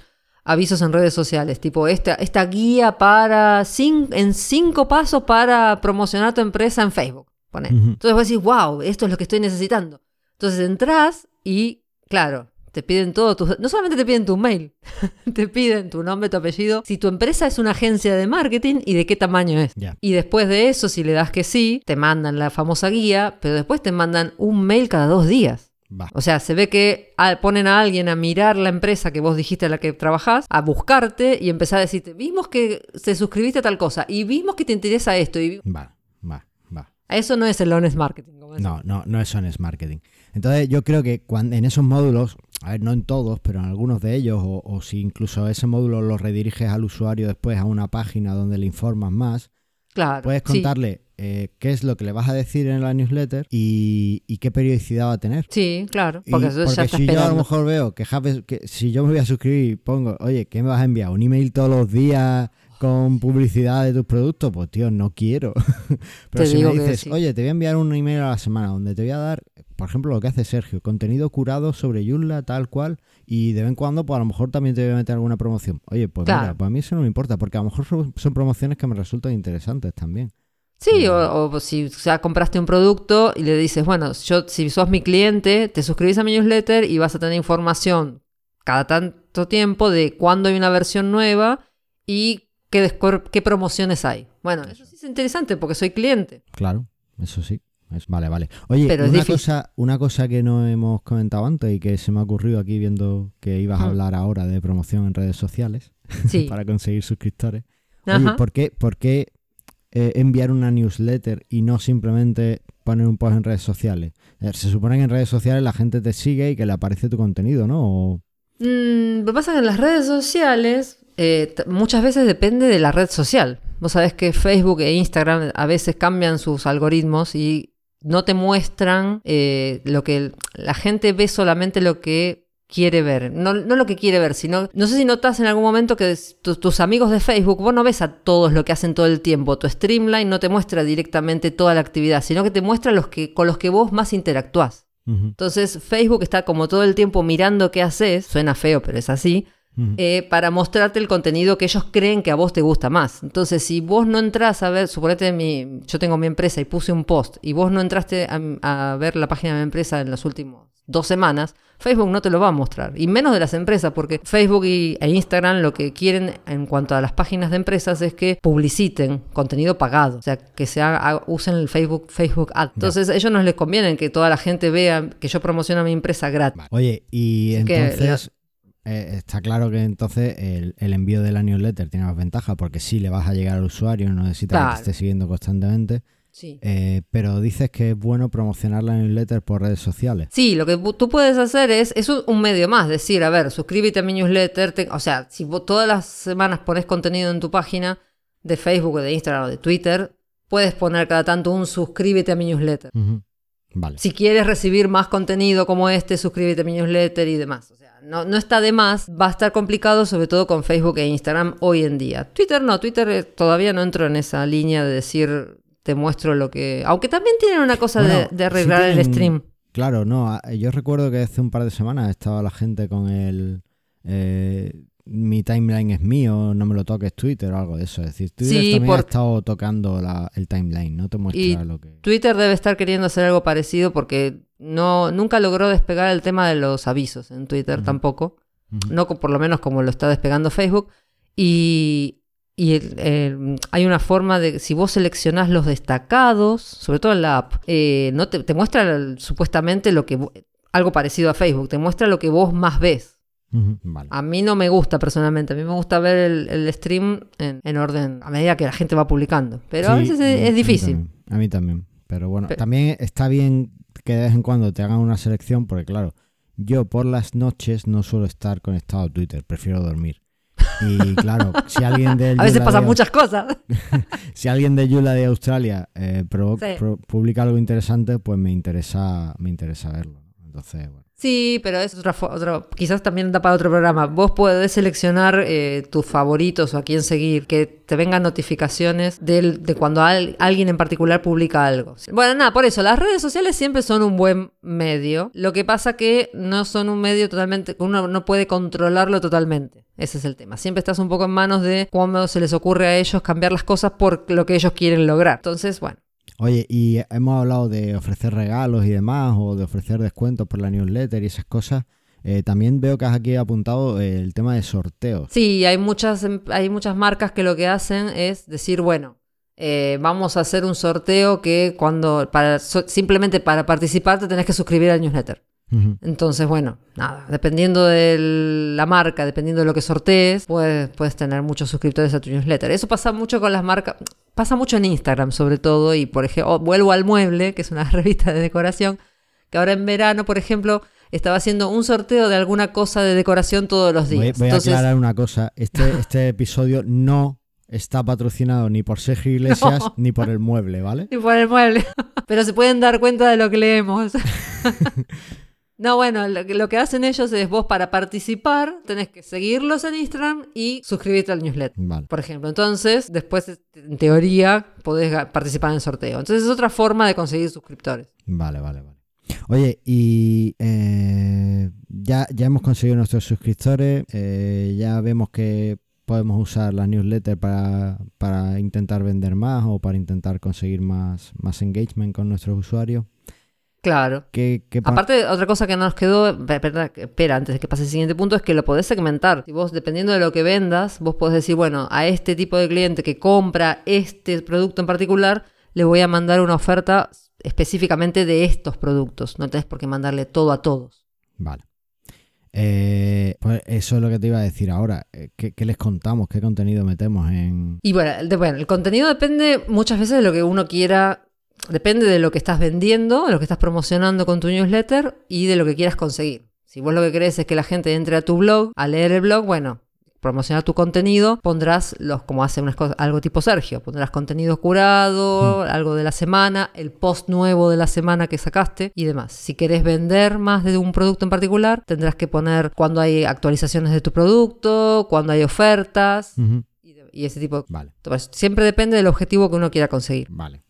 avisos en redes sociales, tipo esta, esta guía para, cin- en cinco pasos para promocionar tu empresa en Facebook. Pone. Ujú. Entonces vos decís, wow, esto es lo que estoy necesitando. Entonces entras y, claro, te piden todo tu... No solamente te piden tu mail, te piden tu nombre, tu apellido, si tu empresa es una agencia de marketing y de qué tamaño es. Y después de eso, si le das que sí, te mandan la famosa guía, pero después te mandan un mail cada dos días. Va. O sea, se ve que ah, ponen a alguien a mirar la empresa que vos dijiste a la que trabajás, a buscarte y empezar a decirte, vimos que te suscribiste a tal cosa y vimos que te interesa esto. Y Va, va, va. eso no es el honest marketing. como. No, no, no es honest marketing. Entonces yo creo que cuando, en esos módulos, a ver, no en todos, pero en algunos de ellos, o, o si incluso ese módulo lo rediriges al usuario después a una página donde le informas más, Claro. puedes sí. Eh, qué es lo que le vas a decir en la newsletter y, y qué periodicidad va a tener. Sí, claro, Y- porque eso está si yo a lo mejor veo que, Javes- que si yo me voy a suscribir y pongo, oye, ¿qué me vas a enviar? ¿Un email todos los días con publicidad de tus productos? Pues tío, no quiero. Pero Te si me dices, sí. oye, te voy a enviar un email a la semana donde te voy a dar, por ejemplo, lo que hace Sergio, contenido curado sobre Joomla, tal cual, y de vez en cuando, pues a lo mejor también te voy a meter alguna promoción. Oye, pues Claro. mira, pues a mí eso no me importa, porque a lo mejor son- son promociones que me resultan interesantes también. Sí, o, o si ya compraste un producto y le dices, bueno, yo si sos mi cliente, te suscribís a mi newsletter y vas a tener información cada tanto tiempo de cuándo hay una versión nueva y qué, qué promociones hay. Bueno, eso sí es interesante porque soy cliente. Claro, eso sí. Es, vale, vale. Oye, Pero una, cosa, una cosa que no hemos comentado antes y que se me ha ocurrido aquí viendo que ibas a hablar ahora de promoción en redes sociales Sí. para conseguir suscriptores. Oye. ¿por qué, por qué, eh, enviar una newsletter y no simplemente poner un post en redes sociales? Eh, Se supone que en redes sociales la gente te sigue y que le aparece tu contenido, ¿no? Mm, lo que pasa es que en las redes sociales eh, muchas veces depende de la red social. Vos sabés que Facebook e Instagram a veces cambian sus algoritmos y no te muestran lo que la gente ve solamente lo que quiere ver. No, no lo que quiere ver, sino... No sé si notas en algún momento que tu- tus amigos de Facebook, vos no ves a todos lo que hacen todo el tiempo. Tu streamline no te muestra directamente toda la actividad, sino que te muestra los que, con los que vos más interactuás. Ujú, Entonces Facebook está como todo el tiempo mirando qué haces, suena feo, pero es así, eh, para mostrarte el contenido que ellos creen que a vos te gusta más. Entonces, si vos no entras a ver, suponete, mi, yo tengo mi empresa y puse un post, y vos no entraste a, a ver la página de mi empresa en las últimas dos semanas, Facebook no te lo va a mostrar. Y menos de las empresas, porque Facebook y, e Instagram lo que quieren en cuanto a las páginas de empresas es que publiciten contenido pagado. O sea, que se haga- usen el Facebook, Facebook Ad. Entonces, a ellos no les conviene que toda la gente vea que yo promociono mi empresa gratis. Oye, y Así que entonces eh, está claro que entonces el, el envío de la newsletter tiene más ventaja porque sí le vas a llegar al usuario, no necesita que te esté siguiendo constantemente. Sí. Eh, pero dices que es bueno promocionar la newsletter por redes sociales. Sí, lo que tú puedes hacer es, es un- medio más, decir, a ver, suscríbete a mi newsletter, te- o sea, si vos todas las semanas pones contenido en tu página de Facebook o de Instagram o de Twitter, puedes poner cada tanto un suscríbete a mi newsletter. Vale. Si quieres recibir más contenido como este, suscríbete a mi newsletter y demás. O sea, no, no está de más, va a estar complicado sobre todo con Facebook e Instagram hoy en día. Twitter no, Twitter eh, todavía no entro en esa línea de decir, te muestro lo que... Aunque también tienen una cosa Bueno, de, de arreglar sí el stream. Claro, no. Yo recuerdo que hace un par de semanas estaba la gente con el. eh, mi timeline es mío, no me lo toques Twitter o algo de eso. Es decir, Twitter Sí, también por- ha estado tocando la- el timeline, no te muestra Y lo que. Twitter debe estar queriendo hacer algo parecido porque no, nunca logró despegar el tema de los avisos en Twitter tampoco. No por lo menos como lo está despegando Facebook. Y, y el- hay una forma de, si vos seleccionás los destacados, sobre todo en la app, eh, no te, te muestra supuestamente lo que... Algo parecido a Facebook, te muestra lo que vos más ves. Vale. A mí no me gusta personalmente, a mí me gusta ver el, el stream en, en orden a medida que la gente va publicando. Pero a Sí, veces a es, es difícil. A mí también. Pero bueno, también está bien que de vez en cuando te hagan una selección, porque claro, yo por las noches no suelo estar conectado a Twitter, prefiero dormir. Y claro, si alguien de A veces pasan de- muchas cosas. si alguien de Yula de Australia eh, pro- Sí. pro- publica algo interesante, pues me interesa, me interesa verlo. Entonces, bueno. Sí, pero es otra, otro, quizás también da para otro programa. Vos podés seleccionar eh, tus favoritos o a quién seguir, que te vengan notificaciones del- de cuando al- alguien en particular publica algo. Bueno, nada, por eso, las redes sociales siempre son un buen medio. Lo que pasa que no son un medio totalmente, uno no puede controlarlo totalmente. Ese es el tema. Siempre estás un poco en manos de cómo se les ocurre a ellos cambiar las cosas por lo que ellos quieren lograr. Entonces, bueno. Oye, y hemos hablado de ofrecer regalos y demás, o de ofrecer descuentos por la newsletter y esas cosas. Eh, también veo que has aquí apuntado eh, el tema de sorteos. Sí, hay muchas, em- hay muchas marcas que lo que hacen es decir, bueno, eh, vamos a hacer un sorteo que cuando, para, simplemente para participar te tenés que suscribir al newsletter. Entonces, bueno, nada, dependiendo de la marca, dependiendo de lo que sortees, puedes, puedes tener muchos suscriptores a tu newsletter. Eso pasa mucho con las marcas, pasa mucho en Instagram sobre todo, y por ejemplo, vuelvo al mueble, que es una revista de decoración, que ahora en verano, por ejemplo, estaba haciendo un sorteo de alguna cosa de decoración todos los Voy, días. voy a Entonces, aclarar una cosa. Este, este episodio no está patrocinado ni por Sergio Iglesias No. ni por el mueble, ¿vale? Y por el mueble. Pero se pueden dar cuenta de lo que leemos. No, bueno, lo que, lo que hacen ellos es vos para participar tenés que seguirlos en Instagram y suscribirte al newsletter. Vale. Por ejemplo, entonces después en teoría podés participar en el sorteo. Entonces es otra forma de conseguir suscriptores. Vale, vale, vale. Oye, y eh, ya, ya hemos conseguido nuestros suscriptores, eh, ya vemos que podemos usar la newsletter para, para intentar vender más o para intentar conseguir más, más engagement con nuestros usuarios. Claro. ¿Qué, qué pa- Aparte, otra cosa que nos quedó, pe- espera, espera, antes de que pase el siguiente punto, es que lo podés segmentar. Si vos, dependiendo de lo que vendas, vos podés decir, bueno, a este tipo de cliente que compra este producto en particular, le voy a mandar una oferta específicamente de estos productos. No tenés por qué mandarle todo a todos. Vale. Eh, pues eso es lo que te iba a decir ahora. Eh, ¿Qué, qué les contamos? ¿Qué contenido metemos en...? Y bueno, el contenido depende muchas veces de lo que uno quiera, depende de lo que estás vendiendo, de lo que estás promocionando con tu newsletter y de lo que quieras conseguir. Si vos lo que querés es que la gente entre a tu blog, a leer el blog, bueno, promocionar tu contenido, pondrás los, como hace unas cosas, algo tipo Sergio, pondrás contenido curado, algo de la semana, el post nuevo de la semana que sacaste y demás. Si querés vender más de un producto en particular, tendrás que poner cuando hay actualizaciones de tu producto, cuando hay ofertas y, ese tipo de Vale. entonces, siempre depende del objetivo que uno quiera conseguir. Vale.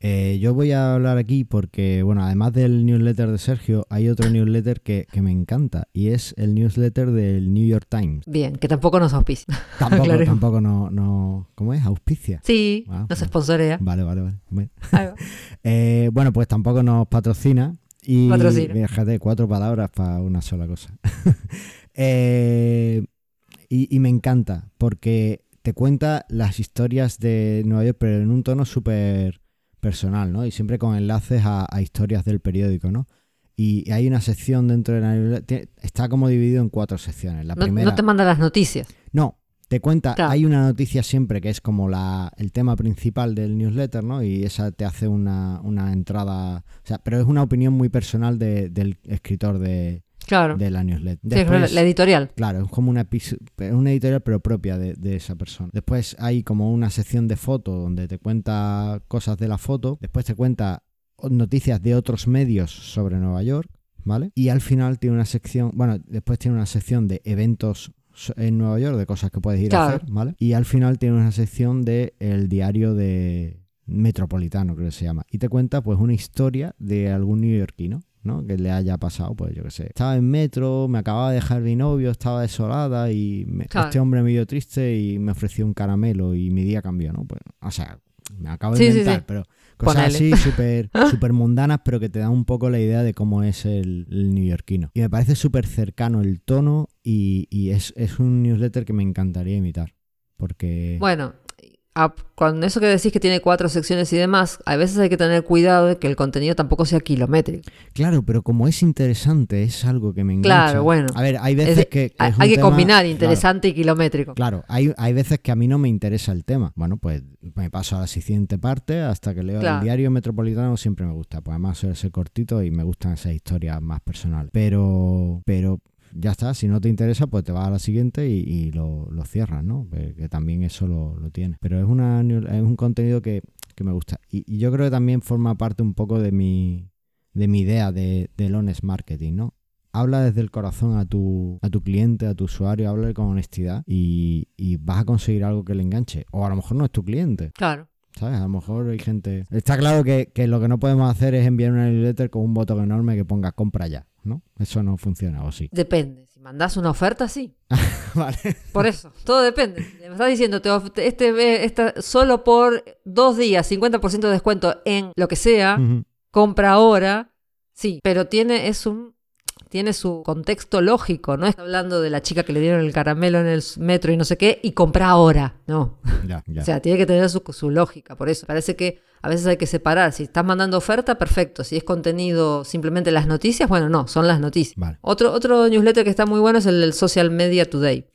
Eh, yo voy a hablar aquí porque, bueno, además del newsletter de Sergio, hay otro newsletter que, que me encanta y es el newsletter del New York Times. Bien, que tampoco nos auspicia. Tampoco, Aclaremos. tampoco no, no... ¿Cómo es? Auspicia. Sí, Ah, nos bueno. sponsorea. Vale, vale, vale. Bueno. Eh, bueno, pues tampoco nos patrocina. Y Patrocina. fíjate, cuatro palabras para una sola cosa. Eh, y, y me encanta porque te cuenta las historias de Nueva York, pero en un tono súper personal, ¿no? Y siempre con enlaces a, a historias del periódico, ¿no? Y hay una sección dentro de la newsletter- tiene- está como dividido en cuatro secciones. La No, primera, no te manda las noticias. no, te cuenta, Claro. hay una noticia siempre que es como la, el tema principal del newsletter, ¿no? Y esa te hace una, una entrada, o sea, pero es una opinión muy personal de- del escritor de, Claro. de la newsletter. Sí, es la, editorial. claro, es como una, una editorial pero propia de, de esa persona. Después hay como una sección de fotos donde te cuenta cosas de la foto. Después te cuenta noticias de otros medios sobre Nueva York, ¿vale? Y al final tiene una sección, bueno, después tiene una sección de eventos en Nueva York, de cosas que puedes ir a hacer, ¿vale? Y al final tiene una sección de el diario de Metropolitano, creo que se llama. Y te cuenta pues una historia de algún neoyorquino. ¿No? Que le haya pasado, pues yo qué sé. Estaba en metro, me acababa de dejar mi novio, estaba desolada y me- Claro. este hombre me vio triste y me ofreció un caramelo y mi día cambió, ¿no? Pues, o sea, me acabo de Sí, inventar, sí. pero cosas Ponele. así súper súper mundanas, pero que te dan un poco la idea de cómo es el, el neoyorquino. Y me parece súper cercano el tono y, y es, es un newsletter que me encantaría imitar. Porque... Bueno, con eso que decís que tiene cuatro secciones y demás, a veces hay que tener cuidado de que el contenido tampoco sea kilométrico. Claro, pero como es interesante, es algo que me engancha. Claro, bueno. A ver, hay Es veces de- que... que hay que tema- combinar claro, interesante y kilométrico. Claro, hay, hay veces que a mí no me interesa el tema. Bueno, pues me paso a la siguiente parte hasta que leo Claro. el diario metropolitano siempre me gusta. Pues además suele ser cortito y me gustan esas historias más personales. Pero, pero ya está, si no te interesa, pues te vas a la siguiente y, y lo, lo cierras, ¿no? Que, también eso lo, lo tiene. Pero es, una, es un contenido que, que me gusta. Y, y yo creo que también forma parte un poco de mi, de mi idea de, del honest marketing, ¿no? habla desde el corazón a tu, a tu cliente, a tu usuario, habla con honestidad y, y vas a conseguir algo que le enganche. O a lo mejor no es tu cliente. Claro. ¿Sabes? A lo mejor hay gente. Está claro que, que lo que no podemos hacer es enviar una newsletter con un botón enorme que ponga compra ya, ¿no? Eso no funciona, ¿o sí? Depende. Si mandas una oferta, sí. vale. Por eso, todo depende. Me estás diciendo, te este, esta, solo por dos días, 50% de descuento en lo que sea, compra ahora, sí, pero tiene, es un, tiene su contexto lógico, no es hablando de la chica que le dieron el caramelo en el metro y no sé qué, y compra ahora, no. Ya, ya. O sea, tiene que tener su, su lógica, por eso. Parece que a veces hay que separar. Si estás mandando oferta, perfecto. Si es contenido simplemente las noticias, bueno, no, son las noticias. Vale. Otro, otro newsletter que está muy bueno es el del Social Media Today.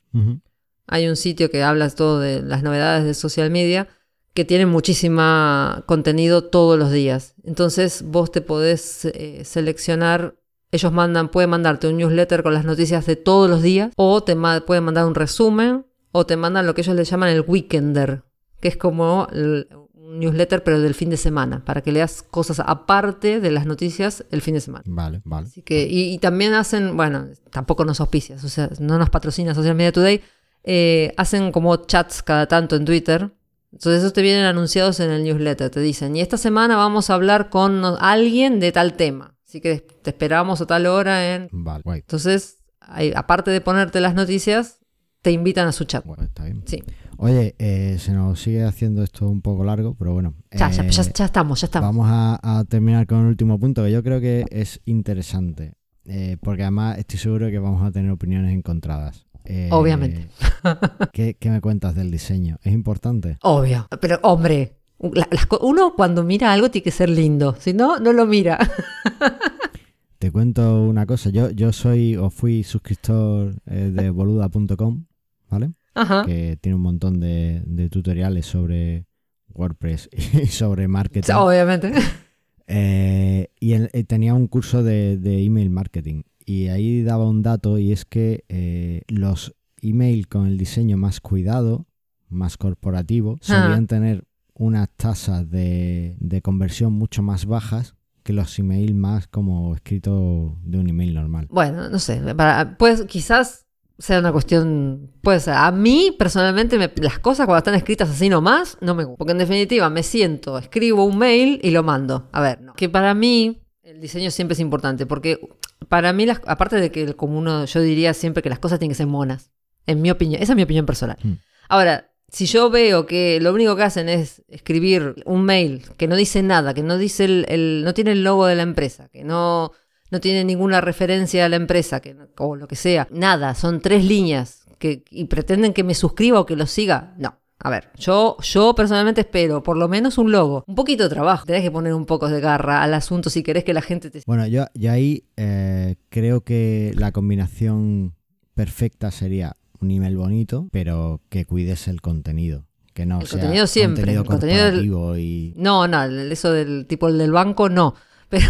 Hay un sitio que habla todo de las novedades de social media que tiene muchísima contenido todos los días. Entonces vos te podés eh, seleccionar, ellos mandan, pueden mandarte un newsletter con las noticias de todos los días o te ma- pueden mandar un resumen o te mandan lo que ellos le llaman el weekender, que es como un newsletter pero del fin de semana, para que leas cosas aparte de las noticias el fin de semana. Vale, vale. Así que, y, y también hacen, bueno, tampoco nos auspicias, o sea, no nos patrocina Social Media Today, eh, hacen como chats cada tanto en Twitter. Entonces esos te vienen anunciados en el newsletter, te dicen, y esta semana vamos a hablar con alguien de tal tema, así que te esperamos a tal hora en... Vale, guay. Entonces, hay- aparte de ponerte las noticias, te invitan a su chat. Bueno, está bien. Sí, Oye, eh, se nos sigue haciendo esto un poco largo, pero bueno. ya, eh, ya, ya estamos, ya estamos. Vamos a, a terminar con el último punto que yo creo que es interesante. eh, porque además estoy seguro que vamos a tener opiniones encontradas. Obviamente. ¿qué, qué me cuentas del diseño? ¿Es importante? Obvio, pero hombre, uno cuando mira algo tiene que ser lindo, si no, no lo mira. Te cuento una cosa. Yo, yo soy o fui suscriptor eh, de boluda.com, ¿vale? Ajá. Que tiene un montón de, de tutoriales sobre WordPress y sobre marketing. Obviamente. Eh, y él, eh, tenía un curso de, de email marketing y ahí daba un dato y es que eh, los email con el diseño más cuidado, más corporativo, Ah. solían tener unas tasas de, de conversión mucho más bajas que los email más como escrito de un email normal. Bueno, no sé, para- pues quizás sea una cuestión, puede ser. A mí personalmente me- las cosas cuando están escritas así nomás no me gustan, porque en definitiva me siento, escribo un mail y lo mando. A ver, no. que para mí el diseño siempre es importante, porque para mí las, aparte de que como uno yo diría siempre que las cosas tienen que ser monas, en mi opinión, esa es mi opinión personal. Hmm. Ahora, si yo veo que lo único que hacen es escribir un mail que no dice nada, que no dice el, no tiene el logo de la empresa, que no, no tiene ninguna referencia a la empresa, que, o lo que sea, nada, son tres líneas que, y pretenden que me suscriba o que lo siga, no. A ver, yo, yo personalmente espero por lo menos un logo, un poquito de trabajo. Tenés que poner un poco de garra al asunto si querés que la gente te... Bueno, yo, yo ahí eh, creo que la combinación perfecta sería un email bonito, pero que cuides el contenido. Que no El sea contenido siempre, contenido el contenido del- corporativo y... No, no, eso del tipo el del banco no. Pero,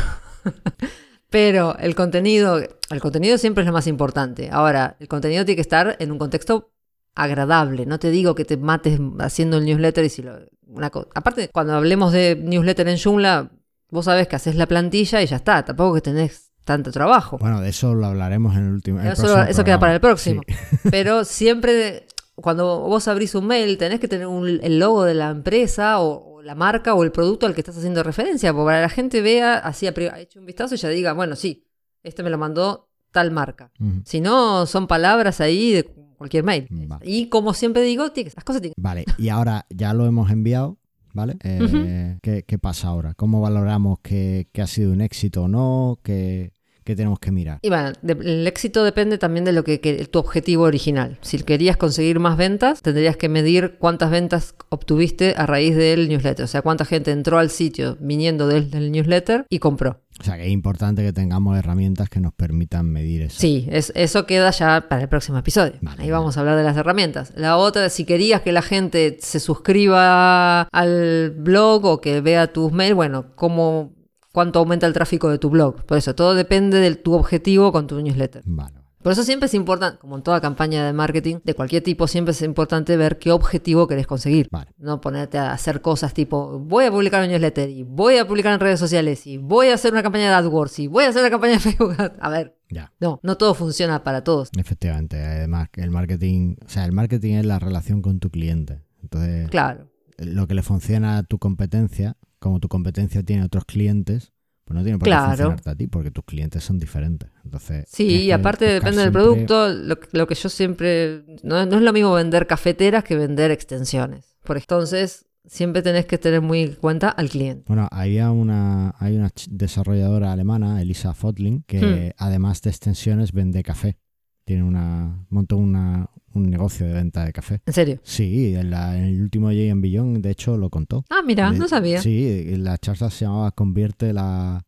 pero el contenido, el contenido siempre es lo más importante. Ahora, el contenido tiene que estar en un contexto agradable. No te digo que te mates haciendo el newsletter y si lo. Una Aparte, cuando hablemos de newsletter en Joomla, vos sabés que haces la plantilla y ya está. Tampoco que tenés tanto trabajo. Bueno, de eso lo hablaremos en el último. el Eso, queda para el próximo. Sí. Pero siempre, cuando vos abrís un mail, tenés que tener un- el logo de la empresa o, o la marca o el producto al que estás haciendo referencia, porque para que la gente vea, así ha hecho un vistazo y ya diga, bueno, sí, este me lo mandó tal marca. Si no, son palabras ahí de cualquier mail. Y como siempre digo, las cosas tienen Vale, y ahora ya lo hemos enviado, ¿vale? Eh. ¿qué, qué pasa ahora? ¿Cómo valoramos que, que ha sido un éxito o no? ¿Qué, qué tenemos que mirar? Y bueno, de- el éxito depende también de lo que, que- tu objetivo original. Si querías conseguir más ventas, tendrías que medir cuántas ventas obtuviste a raíz del newsletter. O sea, cuánta gente entró al sitio viniendo del, del newsletter y compró. O sea, que es importante que tengamos herramientas que nos permitan medir eso. Sí, es, eso queda ya para el próximo episodio. Vale, Ahí vamos a hablar de las herramientas. La otra, si querías que la gente se suscriba al blog o que vea tus mails, bueno, cómo, cuánto aumenta el tráfico de tu blog. Por eso, todo depende de tu objetivo con tu newsletter. Vale. Por eso siempre es importante, como en toda campaña de marketing, de cualquier tipo, siempre es importante ver qué objetivo querés conseguir. Vale. No ponerte a hacer cosas tipo, voy a publicar un newsletter y voy a publicar en redes sociales y voy a hacer una campaña de AdWords y voy a hacer una campaña de Facebook. A ver, Ya. no, no todo funciona para todos. Efectivamente, además el marketing, o sea, el marketing es la relación con tu cliente. Entonces, Claro. lo que le funciona a tu competencia, como tu competencia tiene otros clientes, pues no tiene por Claro. qué funcionarte a ti, porque tus clientes son diferentes. Entonces, Sí, y aparte depende del producto, lo, que- lo que yo siempre... No, no es lo mismo vender cafeteras que vender extensiones. Por entonces, siempre tenés que tener muy en cuenta al cliente. Bueno, había una, hay una desarrolladora alemana, Elisa Fotling, que además de extensiones vende café. Tiene una, montó una, un negocio de venta de café. En serio. Sí, en, la- en el último Jay en Billón, de hecho, lo contó. Ah, mira, no sabía. Sí, en la charla se llamaba Convierte la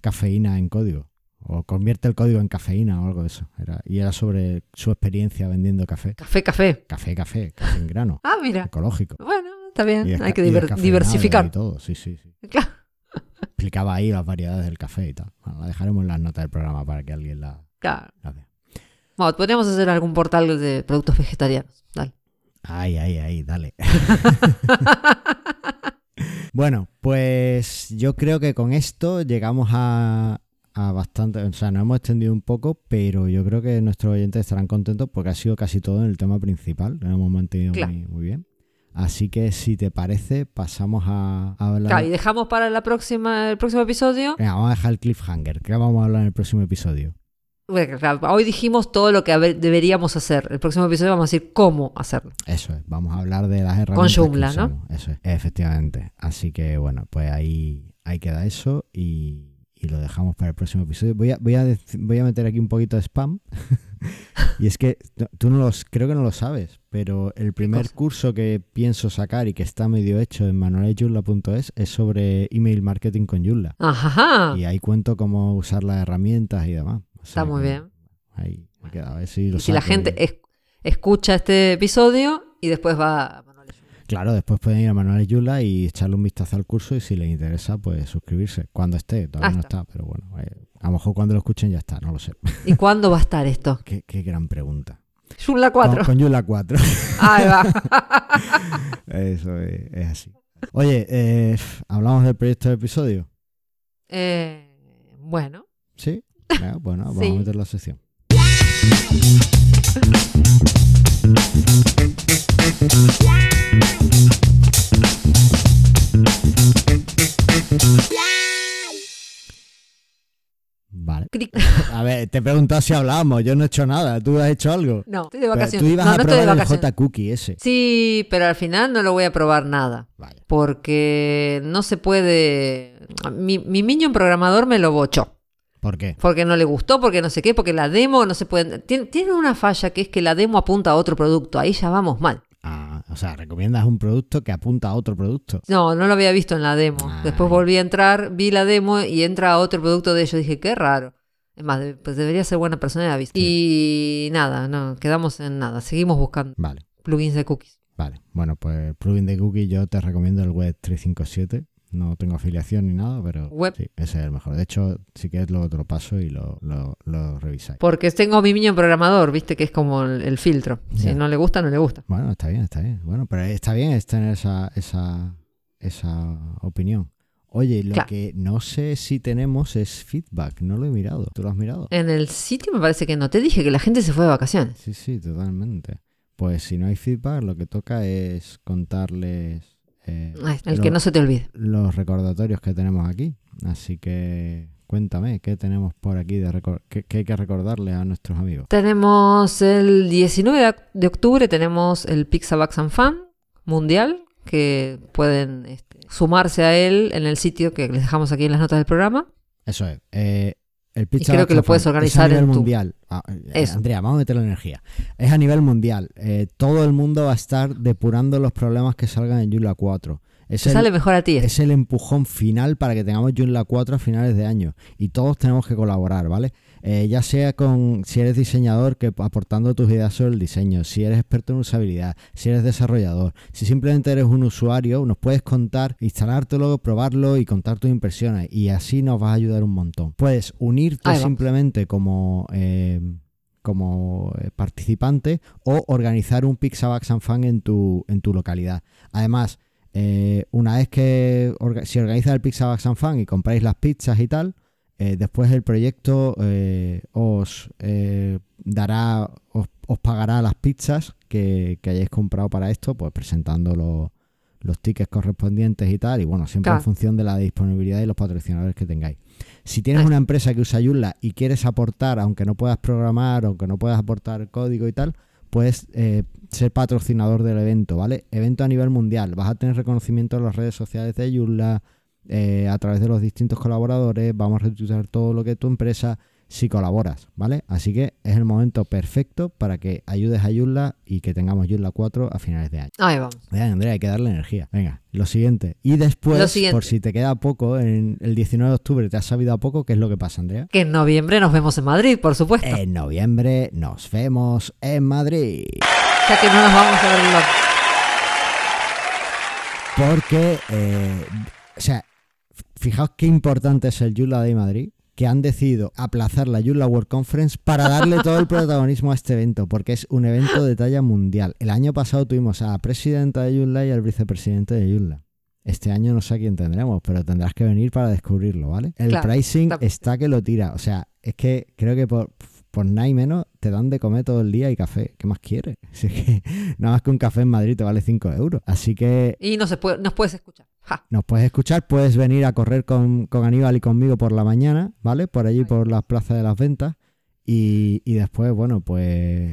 cafeína en código. O convierte el código en cafeína o algo de eso. Era, y era sobre su experiencia vendiendo café. Café, café. Café, café, café en grano, Ah, mira. ecológico. Bueno, está bien. Hay que diver- diversificar. Y todo, sí, sí, sí. Claro. Explicaba ahí las variedades del café y tal. Bueno, la dejaremos en las notas del programa para que alguien la, claro. la vea. Bueno, podríamos hacer algún portal de productos vegetarianos. Dale. Ay, ay, ay, dale. bueno, pues yo creo que con esto llegamos a, a bastante, o sea, nos hemos extendido un poco, pero yo creo que nuestros oyentes estarán contentos porque ha sido casi todo en el tema principal, lo hemos mantenido Claro. muy, muy bien. Así que si te parece, pasamos a, a hablar... Claro, y dejamos para la próxima, el próximo episodio. Venga, vamos a dejar el cliffhanger, que vamos a hablar en el próximo episodio. Hoy dijimos todo lo que deberíamos hacer. El próximo episodio vamos a decir cómo hacerlo. Eso es, vamos a hablar de las herramientas Joomla, que ¿no? Eso es, efectivamente. Así que bueno, pues ahí, ahí queda eso y, y lo dejamos para el próximo episodio. Voy a, voy a, voy a meter aquí un poquito de spam. y es que tú no los, creo que no lo sabes, pero el primer curso que pienso sacar y que está medio hecho en manualesyula.es es sobre email marketing con Joomla. Ajá. Y ahí cuento cómo usar las herramientas y demás. Está muy bien. Ahí me queda, a ver si lo Y si la y- gente es- escucha este episodio y después va a Manuel Ayuda. Claro, después pueden ir a Manuel Yula y echarle un vistazo al curso y si les interesa, pues suscribirse. Cuando esté, todavía Ah, no está. está, pero bueno, eh, a lo mejor cuando lo escuchen ya está, no lo sé. ¿Y cuándo va a estar esto? qué, qué gran pregunta. Joomla 4. Con, con Yula 4. Ahí va. Eso es, es así. Oye, eh, ¿hablamos del proyecto de episodio? Eh, bueno. ¿Sí? Venga, bueno, vamos Sí. a meter la sección. Vale. A ver, te he preguntado si hablábamos. Yo no he hecho nada. ¿Tú has hecho algo? No, estoy de Pero vacaciones. Tú ibas no, a no estoy de probar el vacaciones. J-Cookie ese. Sí, pero al final no lo voy a probar nada. Vaya. Porque no se puede. Mi, mi niño programador me lo bochó. ¿Por qué? Porque no le gustó, porque no sé qué, porque la demo no se puede. Tiene, tiene una falla que es que la demo apunta a otro producto. Ahí ya vamos mal. Ah, o sea, recomiendas un producto que apunta a otro producto. No, no lo había visto en la demo. Ay. Después volví a entrar, vi la demo y entra a otro producto de ellos. Dije, qué raro. Es más, pues debería ser buena persona de aviso. Y nada, no, quedamos en nada. Seguimos buscando Vale, plugins de cookies. vale. Bueno, pues plugin de Cookie yo te recomiendo el Web 357. No tengo afiliación ni nada, pero Web. sí, ese es el mejor. De hecho, si quieres luego te lo paso y lo, lo, lo revisáis. Porque tengo mi niño programador, viste, que es como el, el filtro. Si no le gusta, no le gusta. Bueno, está bien, está bien. Bueno, pero está bien es tener esa, esa, esa opinión. Oye, lo Claro. que no sé si tenemos es feedback. No lo he mirado. ¿Tú lo has mirado? En el sitio me parece que no. Te dije que la gente se fue de vacaciones. Sí, sí, totalmente. Pues si no hay feedback, lo que toca es contarles eh, Ay, el que no se te olvide. los recordatorios que tenemos aquí. Así que cuéntame, ¿qué tenemos por aquí de qué, qué hay que recordarle a nuestros amigos? Tenemos el 19 de- de octubre, tenemos el Pixabax and Fan mundial, que pueden este, sumarse a él en el sitio que les dejamos aquí en las notas del programa. Eso es. eh, el Pizza creo que lo puedes organizar es a nivel en tu- mundial. Ah, eh. Andrea, vamos a meter la energía. Es a nivel mundial. Eh, todo el mundo va a estar depurando los problemas que salgan en Joomla 4. Es Te el- sale mejor a ti. es el empujón final para que tengamos Joomla 4 a finales de año. Y todos tenemos que colaborar, ¿vale? Eh, ya sea con si eres diseñador, que aportando tus ideas sobre el diseño, si eres experto en usabilidad, si eres desarrollador, si simplemente eres un usuario, nos puedes contar, instalártelo, probarlo y contar tus impresiones. Y así nos vas a ayudar un montón. Puedes unirte simplemente como... eh, como eh, participante o organizar un Pixabax and Fan en tu, en tu localidad. Además, eh, una vez que orga- si organizas el Pixabax and Fan y compráis las pizzas y tal, eh, después el proyecto eh, os eh, dará, os, os pagará las pizzas que, que hayáis comprado para esto, pues presentando los, los tickets correspondientes y tal, y bueno, siempre en función de la disponibilidad y los patrocinadores que tengáis. Si tienes una empresa que usa Joomla y quieres aportar, aunque no puedas programar, aunque no puedas aportar código y tal, puedes eh, ser patrocinador del evento, ¿vale? Evento a nivel mundial. Vas a tener reconocimiento en las redes sociales de Joomla, eh, a través de los distintos colaboradores, vamos a reutilizar todo lo que tu empresa si colaboras, ¿vale? Así que es el momento perfecto para que ayudes a Joomla y que tengamos Joomla 4 a finales de año. Ahí vamos. Venga, Andrea, hay que darle energía. Venga, lo siguiente. Y después, siguiente. por si te queda poco, en el 19 de octubre te has sabido a poco, ¿qué es lo que pasa, Andrea? Que en noviembre nos vemos en Madrid, por supuesto. En noviembre nos vemos en Madrid. Ya que no nos vamos a ver Porque, eh, o sea, fijaos qué importante es el Joomla Day Madrid, que han decidido aplazar la Joomla World Conference para darle todo el protagonismo a este evento, porque es un evento de talla mundial. El año pasado tuvimos a la presidenta de Joomla y al vicepresidente de Joomla. Este año no sé a quién tendremos, pero tendrás que venir para descubrirlo, ¿vale? El Claro, pricing está- está que lo tira. O sea, es que creo que por, por nada y menos te dan de comer todo el día y café. ¿Qué más quieres? Si es que nada más que un café en Madrid te vale 5 euros. Así que Y no se puede, nos puedes escuchar. Ja. nos puedes escuchar, puedes venir a correr con, con Aníbal y conmigo por la mañana, ¿vale? Por allí, por las plazas de las ventas. Y, y después, bueno, pues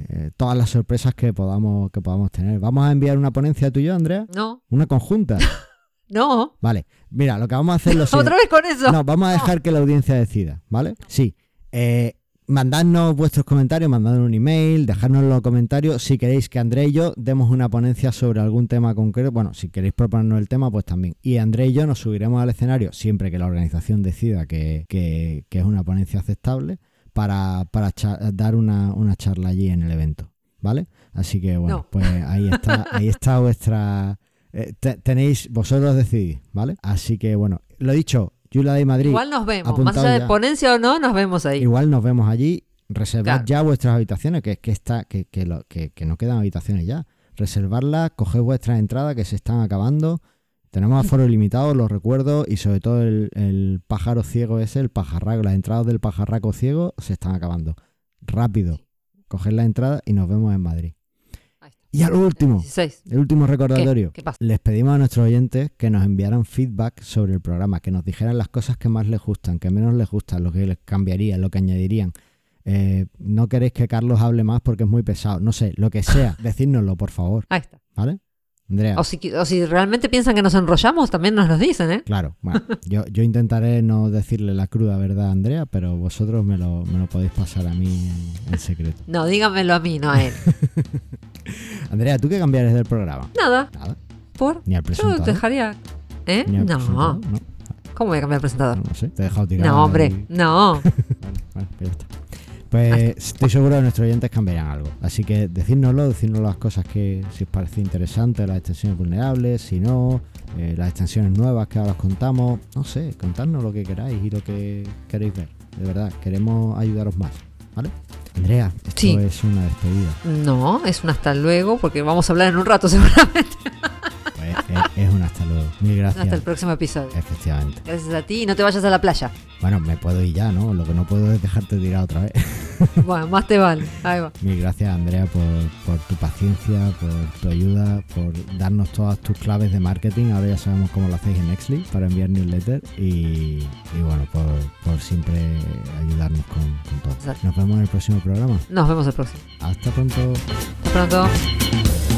eh, todas las sorpresas que podamos, que podamos tener. Vamos a enviar una ponencia tú y yo, Andrea. No, Una conjunta. no. Vale. Mira, lo que vamos a hacer es lo siguiente. Otra vez con eso. No, vamos a dejar que la audiencia decida, ¿vale? Sí. Eh, mandadnos vuestros comentarios, mandadnos un email, dejadnos los comentarios si queréis que André y yo demos una ponencia sobre algún tema concreto. Bueno, si queréis proponernos el tema, pues también. Y André y yo nos subiremos al escenario siempre que la organización decida que, que- que es una ponencia aceptable para, para dar una, una charla allí en el evento, ¿vale? Así que bueno, No. pues ahí está, ahí está vuestra... eh, te- tenéis, vosotros decidís, ¿vale? Así que bueno, lo dicho, Yula de Madrid. Igual nos vemos. Más allá de ponencia o no, nos vemos ahí. Igual nos vemos allí. Reservad Claro. ya vuestras habitaciones, que es que está, que, que, lo- que- que no quedan habitaciones ya. Reservarlas, coged vuestras entradas que se están acabando. Tenemos aforo limitado, lo recuerdo, y sobre todo el, el pájaro ciego ese, el pajarraco, las entradas del pajarraco ciego se están acabando. Rápido, coged la entrada y nos vemos en Madrid. Y a lo último, 16. el último recordatorio. ¿Qué pasa? Les pedimos a nuestros oyentes que nos enviaran feedback sobre el programa, que nos dijeran las cosas que más les gustan, que menos les gustan, lo que les cambiarían, lo que añadirían. Eh, no queréis que Carlos hable más porque es muy pesado, no sé, lo que sea, decídnoslo, por favor, Ahí está. ¿vale? Andrea, O si, o si realmente piensan que nos enrollamos, también nos lo dicen, ¿eh? claro, bueno, yo, yo intentaré no decirle la cruda verdad a Andrea, pero vosotros me lo, me lo podéis pasar a mí en, en secreto. No, díganmelo a mí, no a él. Andrea, ¿tú qué cambiarías del programa? Nada, Nada, por. ni al Yo presentador. dejaría. ¿Eh? ni al No. presentador, no, ¿Cómo voy a cambiar el presentador? no sé, te he dejado tirado. No, hombre, ahí. no. Bueno, bueno, ya está. Pues estoy seguro que nuestros oyentes cambiarán algo. Así que decídnoslo, decirnos las cosas que si os parece interesante, las extensiones vulnerables, si no, eh, las extensiones nuevas que ahora os contamos. No sé, contadnos lo que queráis y lo que queréis ver. De verdad, queremos ayudaros más. ¿Vale? Andrea, esto Sí. es una despedida. No, es un hasta luego, porque vamos a hablar en un rato seguramente. Pues, es, es un hasta luego. Mil gracias. Hasta el próximo episodio. Efectivamente. Gracias a ti y no te vayas a la playa. Bueno, me puedo ir ya, ¿no? Lo que no puedo es dejarte tirar otra vez. Bueno, más te vale. Ahí va. Mil gracias, Andrea, por, por tu paciencia, por tu ayuda, por darnos todas tus claves de marketing. Ahora ya sabemos cómo lo hacéis en Nextly para enviar newsletter y, y bueno, por, por siempre ayudarnos con, con todo. Exacto. Nos vemos en el próximo programa. Nos vemos el próximo. Hasta pronto. Hasta pronto.